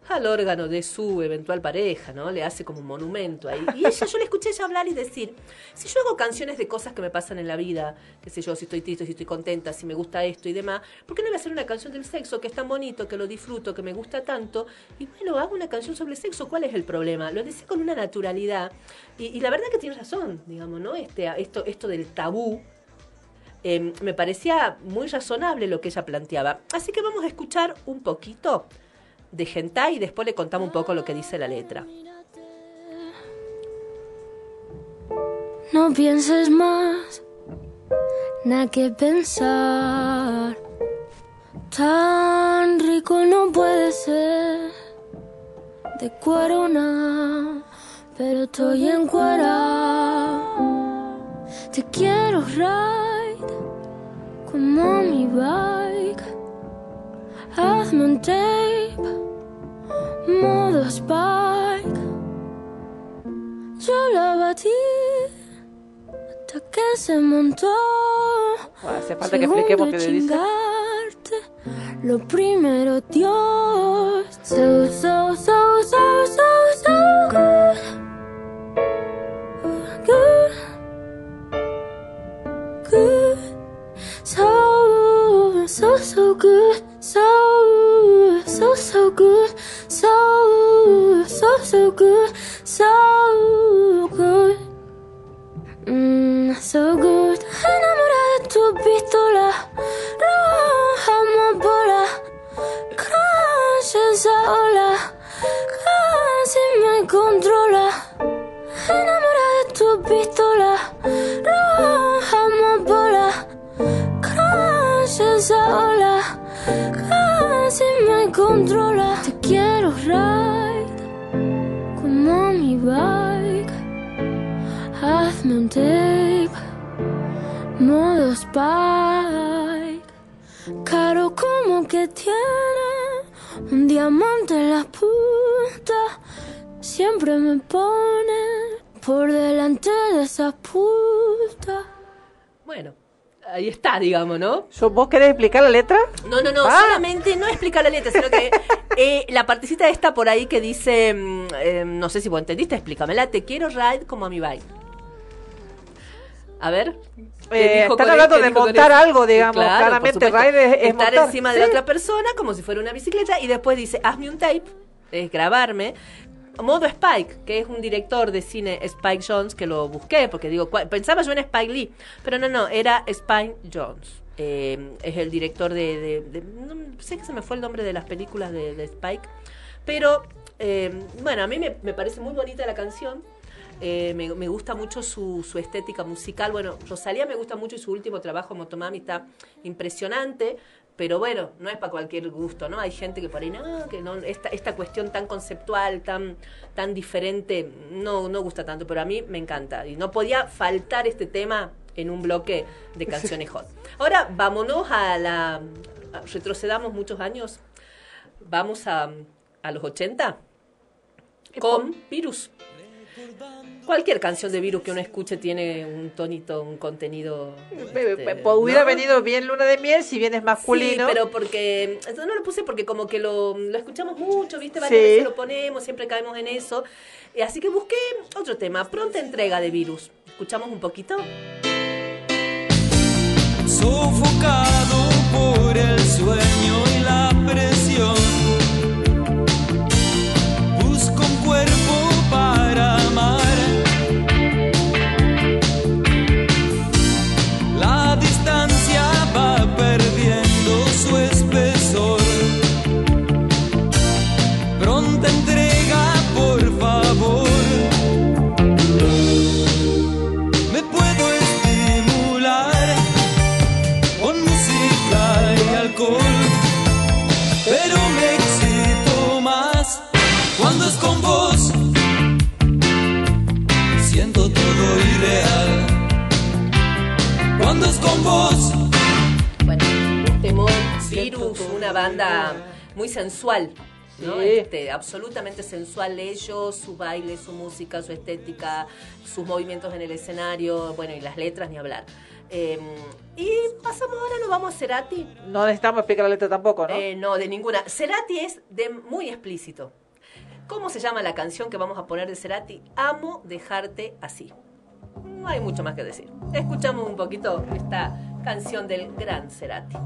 al órgano de su eventual pareja, ¿no? Le hace como un monumento ahí. Y ella, yo le escuché ella hablar y decir, si yo hago canciones de cosas que me pasan en la vida, qué sé yo, si estoy triste, si estoy contenta, si me gusta esto y demás, ¿por qué no voy a hacer una canción del sexo que es tan bonito, que lo disfruto, que me gusta tanto? Y bueno, hago una canción sobre el sexo, ¿cuál es el problema? Lo decía con una naturalidad. Y, la verdad que tiene razón, digamos, ¿no? Este, esto, esto del tabú, eh, me parecía muy razonable lo que ella planteaba. Así que vamos a escuchar un poquito de hentai y después le contamos un poco lo que dice la letra. No pienses más, nada que pensar. Tan rico no puede ser de corona, pero estoy en cuera. Te quiero ride como mi bike. Hazme un tape, modo Spark. Yo la batí hasta que se montó. Hace falta que explique porque te dice. Lo primero Dios so so so so so so good good good so so so good so, so, so good, so, so, so good, so good. Mm, so good. Enamorada de tu pistola, roja amapola, crash a ola, casi me controla. Enamorada de tu pistola, roja amapola. Crash esa ola, casi me controla. Te quiero ride como mi bike. Hazme un tape, modo spike. Caro como que tiene un diamante en la punta. Siempre me pone por delante de esa puta. Bueno, ahí está, digamos, ¿no? ¿Vos querés explicar la letra? No, no, no, Ah. solamente no explicar la letra, sino que eh, la partecita esta por ahí que dice, mm, eh, no sé si vos entendiste, explícamela, te quiero ride como a mi bike. A ver. ¿qué Eh, están hablando de montar algo, digamos, Claro, claramente, ride es- es Estar montar, encima de la otra persona como si fuera una bicicleta y después dice, hazme un tape, es grabarme. Modo Spike, que es un director de cine Spike Jones, que lo busqué, porque digo, pensaba yo en Spike Lee, pero no, no, era Spike Jones. Eh, es el director de, no sé que se me fue el nombre de las películas de, Spike, pero eh, bueno, a mí me, me parece muy bonita la canción. Eh, me, me gusta mucho su, su estética musical. Bueno, Rosalía me gusta mucho y su último trabajo, Motomami, está impresionante. Pero bueno, no es para cualquier gusto, ¿no? Hay gente que por ahí, no, que no, esta, esta cuestión tan conceptual, tan, tan diferente, no, no gusta tanto, pero a mí me encanta. Y no podía faltar este tema en un bloque de canciones hot. Ahora, vámonos a la... retrocedamos muchos años. Vamos a, a los 80 con Virus. Cualquier canción de Virus que uno escuche tiene un tonito, un contenido... este, hubiera ¿no? venido bien Luna de Miel si bien es masculino. Sí, pero porque. No lo puse porque como que lo, lo escuchamos mucho, ¿viste? Varias Sí. veces lo ponemos, siempre caemos en eso. Eh, Así que busqué otro tema, pronta entrega de virus. ¿Escuchamos un poquito? Sofocado por el sueño y la presión. Virus, una banda muy sensual. ¿no? Sí. Este, absolutamente sensual ellos, su baile, su música, su estética, sus movimientos en el escenario, bueno, y las letras ni hablar. Eh, y pasamos ahora, nos vamos a Cerati. No necesitamos explicar la letra tampoco, ¿no? Eh, no, de ninguna. Cerati es de muy explícito. ¿Cómo se llama la canción que vamos a poner de Cerati? Amo dejarte así. No hay mucho más que decir. Escuchamos un poquito esta canción del gran Cerati.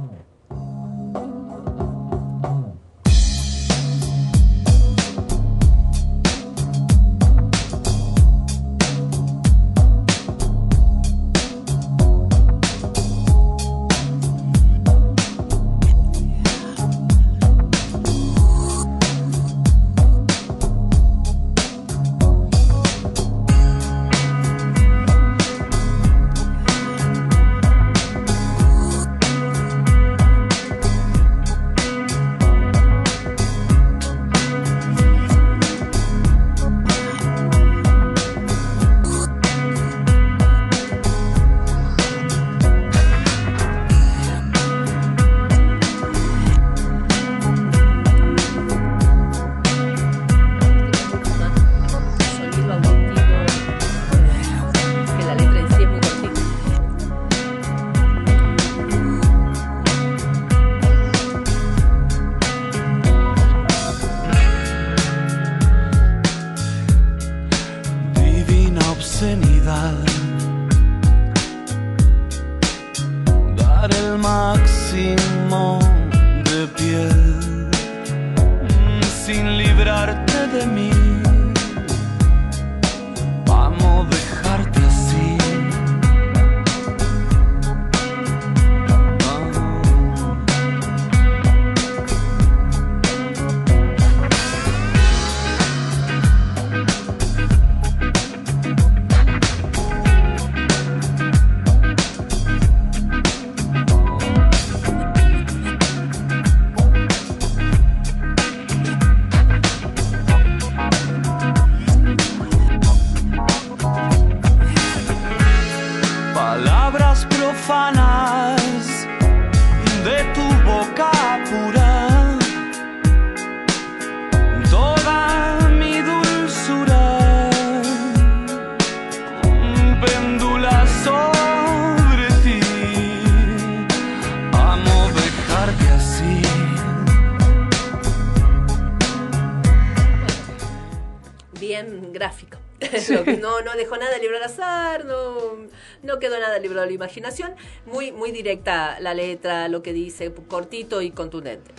Libre a la imaginación. Muy, muy directa la letra, lo que dice, cortito y contundente.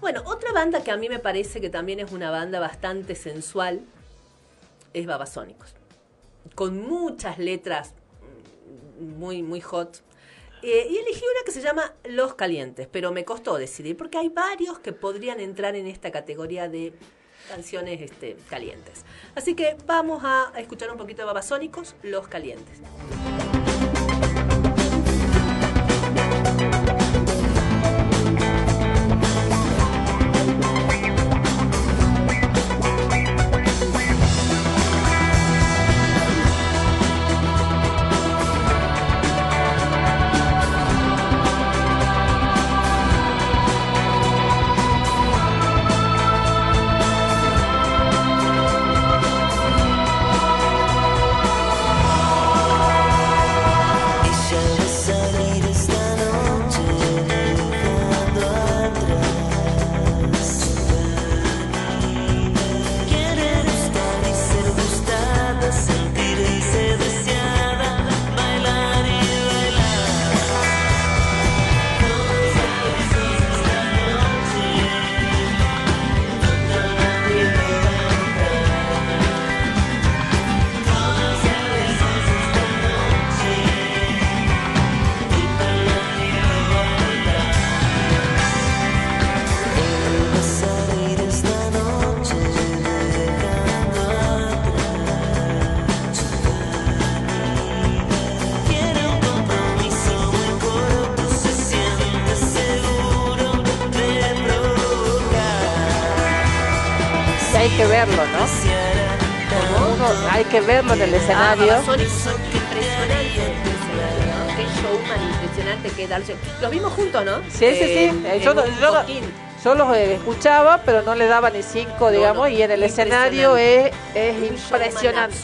Bueno, otra banda que a mí me parece que también es una banda bastante sensual es Babasónicos. Con muchas letras muy, muy hot. Eh, y elegí una que se llama Los Calientes, pero me costó decidir porque hay varios que podrían entrar en esta categoría de canciones este, calientes. Así que vamos a escuchar un poquito de Babasónicos, Los Calientes. Hay que verlo en el escenario. Ah, son impresionantes. Qué showman impresionante que darse. Los vimos juntos, ¿no? Sí, sí, sí. Eh, Eh, yo, los eh, escuchaba, pero no le daba ni cinco, digamos, y en el escenario es, es impresionante.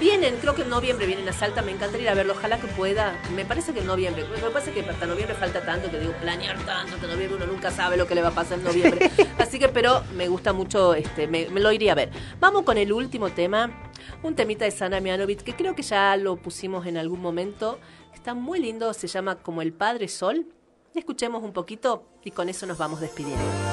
Vienen, creo que en noviembre vienen a Salta, me encantaría ir a verlo, ojalá que pueda. Me parece que en noviembre, me parece que hasta noviembre falta tanto, que digo, planear tanto, que en noviembre uno nunca sabe lo que le va a pasar en noviembre. Así que, pero me gusta mucho, este, me, me lo iría a ver. Vamos con el último tema, un temita de Sana Mianovic, que creo que ya lo pusimos en algún momento. Está muy lindo, se llama Como el Padre Sol. Escuchemos un poquito y con eso nos vamos despidiendo.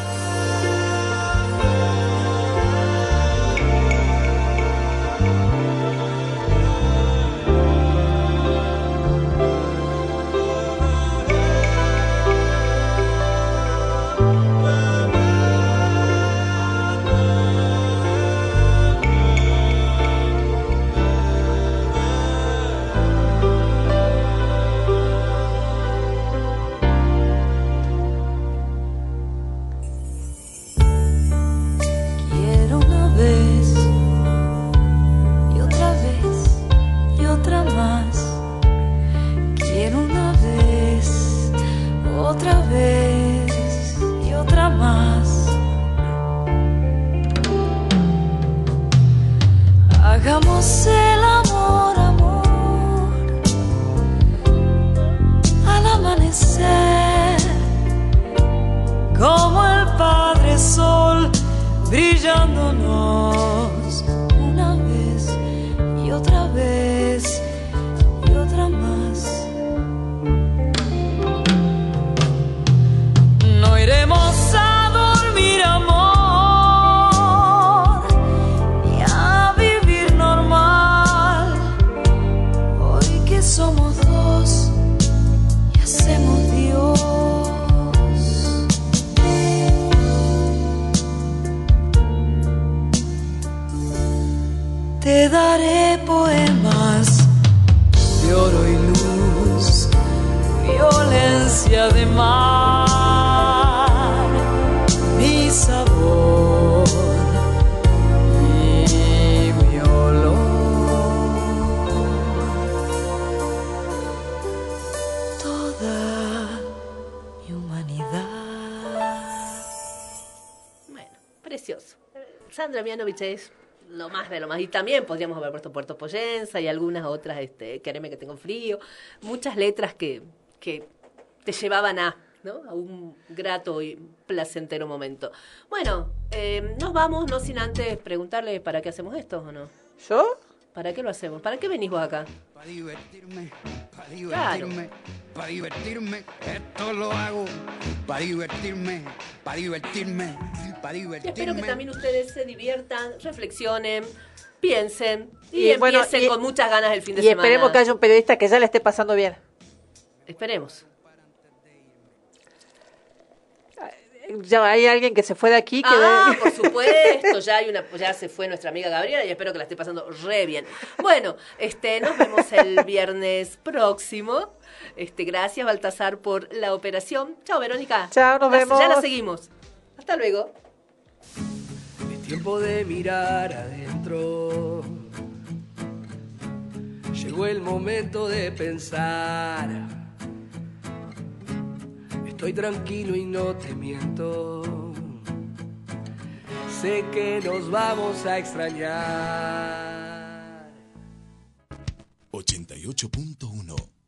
Lo más de lo más. Y también podríamos haber puesto Puerto Poyenza y algunas otras, este, Quereme que tengo frío. Muchas letras que, que te llevaban a, ¿no? A un grato y placentero momento. Bueno, eh, nos vamos, no sin antes preguntarle para qué hacemos esto o no. ¿Yo? ¿Para qué lo hacemos? ¿Para qué venís vos acá? Para divertirme, para divertirme, para divertirme, esto lo hago. Para divertirme, para divertirme, para Y divertirme. espero que también ustedes se diviertan, reflexionen, piensen y, Y bueno, empiecen y- con muchas ganas el fin de Y semana. esperemos que haya un periodista que ya le esté pasando bien. Esperemos. Ya hay alguien que se fue de aquí que Ah, por supuesto, ya hay una, ya se fue nuestra amiga Gabriela y espero que la esté pasando re bien. Bueno, este, nos vemos el viernes próximo. Este, gracias Baltasar por la operación. Chao Verónica. Chao, nos La- vemos. Ya la seguimos. Hasta luego. Es tiempo de mirar adentro. Llegó el momento de pensar. Estoy tranquilo y no te miento. Sé que nos vamos a extrañar. 88.1